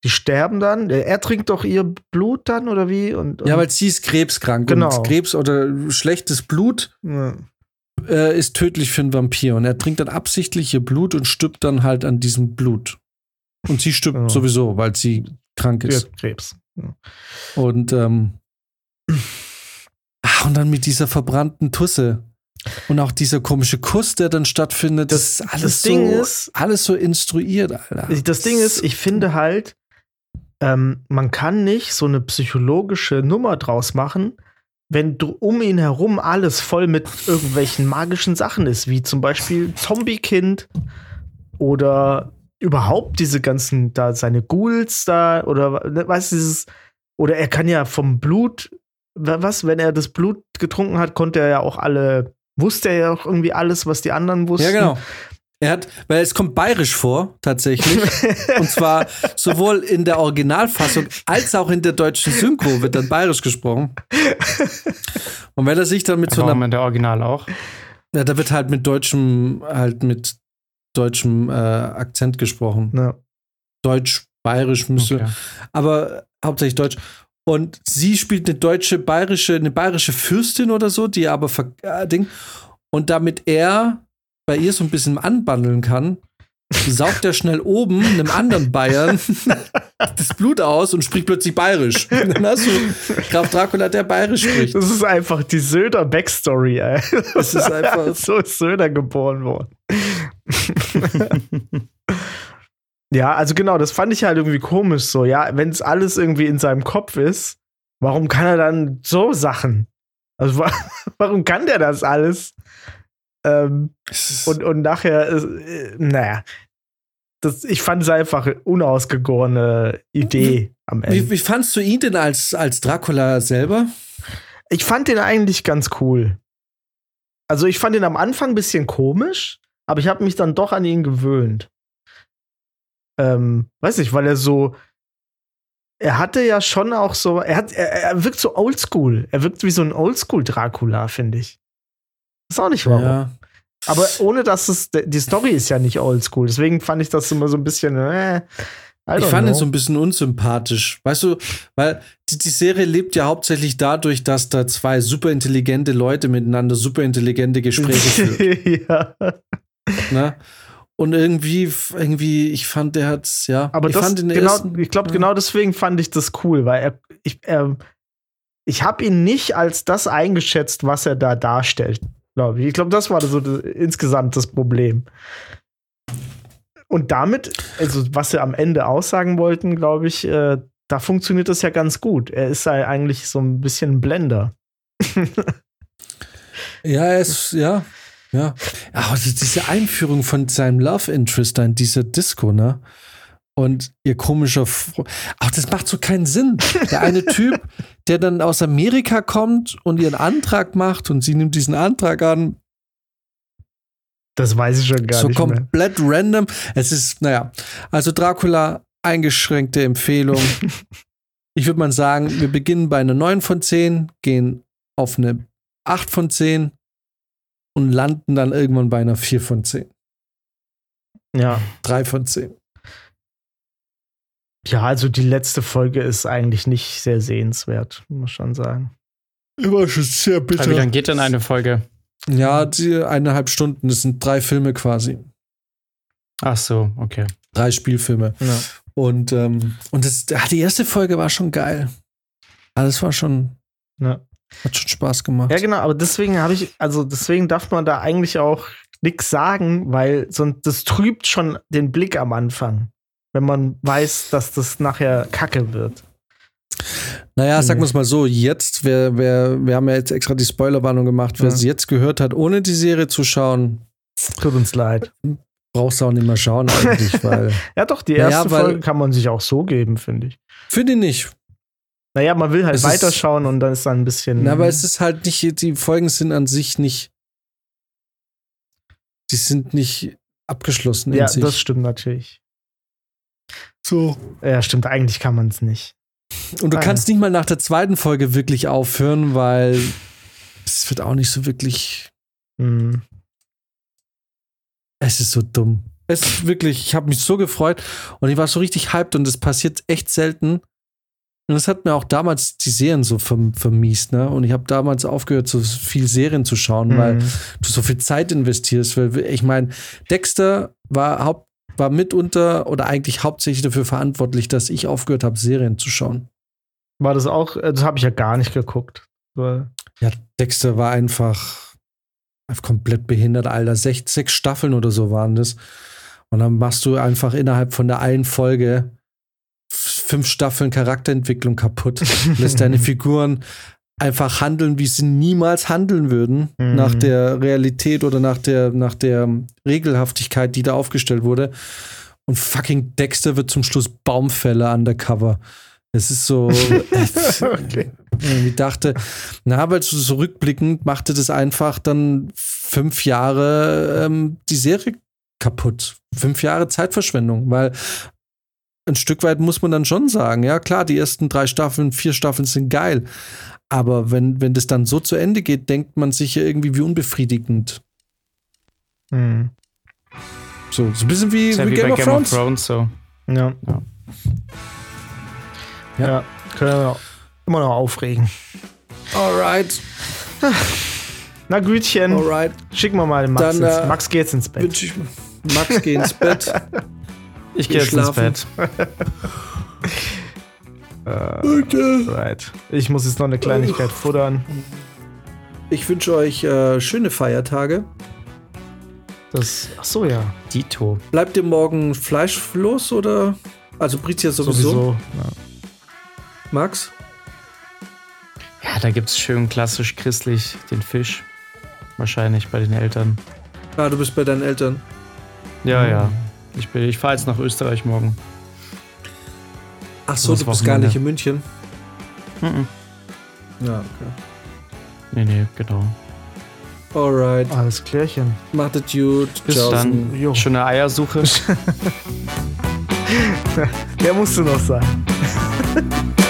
Speaker 2: Die sterben dann? Er trinkt doch ihr Blut dann oder wie? Und, und
Speaker 1: Ja, weil sie ist krebskrank.
Speaker 2: Genau.
Speaker 1: Und Krebs oder schlechtes Blut
Speaker 2: Ja.
Speaker 1: äh, ist tödlich für einen Vampir. Und er trinkt dann absichtlich ihr Blut und stirbt dann halt an diesem Blut. Und sie stirbt
Speaker 2: Ja.
Speaker 1: sowieso, weil sie krank
Speaker 2: Ja,
Speaker 1: ist.
Speaker 2: Krebs. Ja.
Speaker 1: Und, ähm, ach, und dann mit dieser verbrannten Tusse. Und auch dieser komische Kuss, der dann stattfindet.
Speaker 2: Das-
Speaker 1: ist alles
Speaker 2: das
Speaker 1: so,
Speaker 2: Ding ist-
Speaker 1: alles so instruiert, Alter.
Speaker 2: Das Ding ist, ich finde halt, ähm, man kann nicht so eine psychologische Nummer draus machen, wenn du um ihn herum alles voll mit irgendwelchen magischen Sachen ist, wie zum Beispiel Zombie-Kind oder überhaupt diese ganzen, da seine Ghouls da oder ne, weißt du, dieses, oder er kann ja vom Blut, wa- was, wenn er das Blut getrunken hat, konnte er ja auch alle, wusste er ja auch irgendwie alles, was die anderen wussten.
Speaker 1: Ja, genau. Er hat, weil es kommt bayerisch vor, tatsächlich. *laughs* und zwar sowohl in der Originalfassung als auch in der deutschen Synchro wird dann bayerisch gesprochen. Und wenn er sich dann mit so
Speaker 3: Warum
Speaker 1: einer,
Speaker 3: in der Original auch?
Speaker 1: ja, da wird halt mit deutschem, halt mit deutschem äh, Akzent gesprochen.
Speaker 2: Ja.
Speaker 1: Deutsch, bayerisch müsste,
Speaker 3: Okay.
Speaker 1: aber hauptsächlich Deutsch. Und sie spielt eine deutsche, bayerische, eine bayerische Fürstin oder so, die aber äh, Ding. Und damit er bei ihr so ein bisschen anbandeln kann, saugt er schnell oben einem anderen Bayern *laughs* das Blut aus und spricht plötzlich bayerisch. Und *laughs* dann hast du Graf Dracula, der bayerisch spricht.
Speaker 2: Das ist einfach die Söder Backstory, ey.
Speaker 1: Das ist *laughs* einfach-
Speaker 2: so ist Söder geboren worden. Ja, also genau, das fand ich halt irgendwie komisch so. Ja, wenn es alles irgendwie in seinem Kopf ist, warum kann er dann so Sachen? Also wa *laughs* warum kann der das alles? Ähm, und, und nachher, äh, naja, das, ich fand es einfach unausgegorene Idee am Ende.
Speaker 1: Wie, wie fandst du ihn denn als, als Dracula selber?
Speaker 2: Ich fand den eigentlich ganz cool. Also ich fand ihn am Anfang ein bisschen komisch, aber ich habe mich dann doch an ihn gewöhnt. Ähm, weiß nicht, weil er so, er hatte ja schon auch so, er hat, er, er wirkt so oldschool. Er wirkt wie so ein oldschool Dracula, finde ich. Ist auch nicht warum.
Speaker 1: Ja.
Speaker 2: Aber ohne dass es, die Story ist ja nicht oldschool. Deswegen fand ich das immer so ein bisschen, äh,
Speaker 1: Ich fand ihn
Speaker 2: know.
Speaker 1: so ein bisschen unsympathisch. Weißt du, weil die, die Serie lebt ja hauptsächlich dadurch, dass da zwei super intelligente Leute miteinander super intelligente Gespräche *laughs* führen.
Speaker 2: ja.
Speaker 1: ne? Und irgendwie, irgendwie, ich fand, der hat's, ja.
Speaker 2: Aber
Speaker 1: ich
Speaker 2: das,
Speaker 1: fand
Speaker 2: genau,
Speaker 1: ersten-
Speaker 2: ich glaube,
Speaker 1: ja.
Speaker 2: genau deswegen fand ich das cool, weil er, ich, er, ich habe ihn nicht als das eingeschätzt, was er da darstellt, glaube ich. Ich glaube, das war so das, insgesamt das Problem. Und damit, also was sie am Ende aussagen wollten, glaube ich, äh, da funktioniert das ja ganz gut. Er ist ja eigentlich so ein bisschen ein Blender. *laughs*
Speaker 1: Ja, er ist, ja. Ja. Also diese Einführung von seinem Love Interest in dieser Disco, ne? Und ihr komischer. Fro Ach, das macht so keinen Sinn. Der eine *laughs* Typ, der dann aus Amerika kommt und ihren Antrag macht und sie nimmt diesen Antrag an,
Speaker 2: Das weiß ich schon gar
Speaker 1: so
Speaker 2: nicht mehr.
Speaker 1: komplett random. Es ist, naja, also Dracula, eingeschränkte Empfehlung. *laughs* ich würde mal sagen, wir beginnen bei einer 9 von 10, gehen auf eine 8 von 10 und landen dann irgendwann bei einer 4 von 10.
Speaker 2: Ja.
Speaker 1: 3 von 10.
Speaker 2: ja, also die letzte Folge ist eigentlich nicht sehr sehenswert, muss schon sagen.
Speaker 1: War schon sehr
Speaker 3: Aber wie lange geht denn eine Folge?
Speaker 1: Ja, die eineinhalb Stunden, das sind drei Filme quasi.
Speaker 3: Ach so, okay.
Speaker 1: Drei Spielfilme.
Speaker 2: Ja.
Speaker 1: Und, ähm, und das, ah, die erste Folge war schon geil. Alles war schon,
Speaker 2: Ja.
Speaker 1: Hat schon Spaß gemacht.
Speaker 2: Ja, genau, aber deswegen habe ich, also deswegen darf man da eigentlich auch nichts sagen, weil sonst das trübt schon den Blick am Anfang, wenn man weiß, dass das nachher Kacke wird.
Speaker 1: Naja, sagen
Speaker 2: Nee.
Speaker 1: wir es mal so, jetzt, wer, wer, wir haben ja jetzt extra die Spoilerwarnung gemacht, wer
Speaker 2: Ja.
Speaker 1: es jetzt gehört hat, ohne die Serie zu schauen,
Speaker 2: Tut uns leid.
Speaker 1: brauchst du auch nicht mehr schauen eigentlich, *laughs* weil,
Speaker 2: Ja, doch, die
Speaker 1: Naja,
Speaker 2: erste
Speaker 1: weil-
Speaker 2: Folge kann man sich auch so geben, finde ich.
Speaker 1: finde ich nicht.
Speaker 2: Naja, man will halt
Speaker 1: Es ist-
Speaker 2: weiterschauen und dann ist dann ein bisschen.
Speaker 1: Na, aber es ist halt nicht, die Folgen sind an sich nicht, die sind nicht abgeschlossen in
Speaker 2: ja,
Speaker 1: sich.
Speaker 2: das stimmt natürlich.
Speaker 1: so.
Speaker 2: Ja, stimmt, eigentlich kann man es nicht.
Speaker 1: Und du
Speaker 2: Ah,
Speaker 1: kannst nicht mal nach der zweiten Folge wirklich aufhören, weil es wird auch nicht so wirklich.
Speaker 2: Hm.
Speaker 1: Es ist so dumm. Es ist wirklich, ich habe mich so gefreut und ich war so richtig hyped und es passiert echt selten. Und das hat mir auch damals die Serien so verm vermiest, ne? Und ich habe damals aufgehört, so viel Serien zu schauen, weil
Speaker 2: Hm.
Speaker 1: du so viel Zeit investierst. Weil ich meine, Dexter war Haupt, war mitunter oder eigentlich hauptsächlich dafür verantwortlich, dass ich aufgehört habe, Serien zu schauen.
Speaker 2: War das auch, äh, das habe ich ja gar nicht geguckt.
Speaker 1: Ja, Dexter war einfach, einfach komplett behindert, Alter. Sech, sechs Staffeln oder so waren das. Und dann machst du einfach innerhalb von der einen Folge fünf Staffeln Charakterentwicklung kaputt. *laughs* Lässt deine Figuren einfach handeln, wie sie niemals handeln würden,
Speaker 2: Mhm.
Speaker 1: nach der Realität oder nach der, nach der Regelhaftigkeit, die da aufgestellt wurde. Und fucking Dexter wird zum Schluss Baumfäller undercover. Es ist so. *laughs*
Speaker 2: Okay.
Speaker 1: irgendwie dachte, na, aber so so machte das einfach dann fünf Jahre ähm, die Serie kaputt. Fünf Jahre Zeitverschwendung, weil ein Stück weit muss man dann schon sagen, ja klar, die ersten drei Staffeln, vier Staffeln sind geil. Aber wenn, wenn das dann so zu Ende geht, denkt man sich ja irgendwie wie unbefriedigend.
Speaker 2: Hm.
Speaker 1: So, so ein bisschen wie,
Speaker 3: ja
Speaker 1: wie
Speaker 3: wie
Speaker 1: Game,
Speaker 3: bei
Speaker 1: of
Speaker 3: Game
Speaker 1: Thrones.
Speaker 3: of Thrones so.
Speaker 2: Ja.
Speaker 3: Ja.
Speaker 2: Ja. Können wir auch immer noch aufregen.
Speaker 1: Alright,
Speaker 2: Na Gütchen,
Speaker 1: alright.
Speaker 2: schicken wir mal den Max.
Speaker 1: Dann,
Speaker 2: ins,
Speaker 1: äh,
Speaker 2: Max geht ins Bett.
Speaker 1: Max, geh ins Bett.
Speaker 3: Ich
Speaker 1: Geh
Speaker 3: gehe jetzt ins
Speaker 1: schlafen.
Speaker 3: Bett. *laughs*
Speaker 2: Äh, right. Ich muss jetzt noch eine Kleinigkeit futtern.
Speaker 1: Ich wünsche euch äh, schöne Feiertage.
Speaker 2: Das, ach so, ja.
Speaker 3: Dito.
Speaker 1: Bleibt ihr morgen fleischlos oder? Also Britia sowieso.
Speaker 2: Sowieso. Ja.
Speaker 1: Max?
Speaker 3: Ja, da gibt's schön klassisch christlich den Fisch. Wahrscheinlich bei den Eltern.
Speaker 1: Ah, du bist bei deinen Eltern.
Speaker 3: Ja,
Speaker 2: Mhm.
Speaker 3: ja. Ich, bin- ich fahre jetzt nach Österreich morgen.
Speaker 1: Ach so,
Speaker 3: Das
Speaker 1: du bist gar nicht in München.
Speaker 3: Mhm.
Speaker 1: Ja, okay.
Speaker 3: Nee, nee, genau.
Speaker 1: Alright.
Speaker 2: Alles klärchen.
Speaker 1: Macht es gut.
Speaker 3: Bis
Speaker 1: Tschaußen.
Speaker 3: dann.
Speaker 2: Jo.
Speaker 3: Schöne Eiersuche. *laughs*
Speaker 2: Der musste noch sein. *laughs*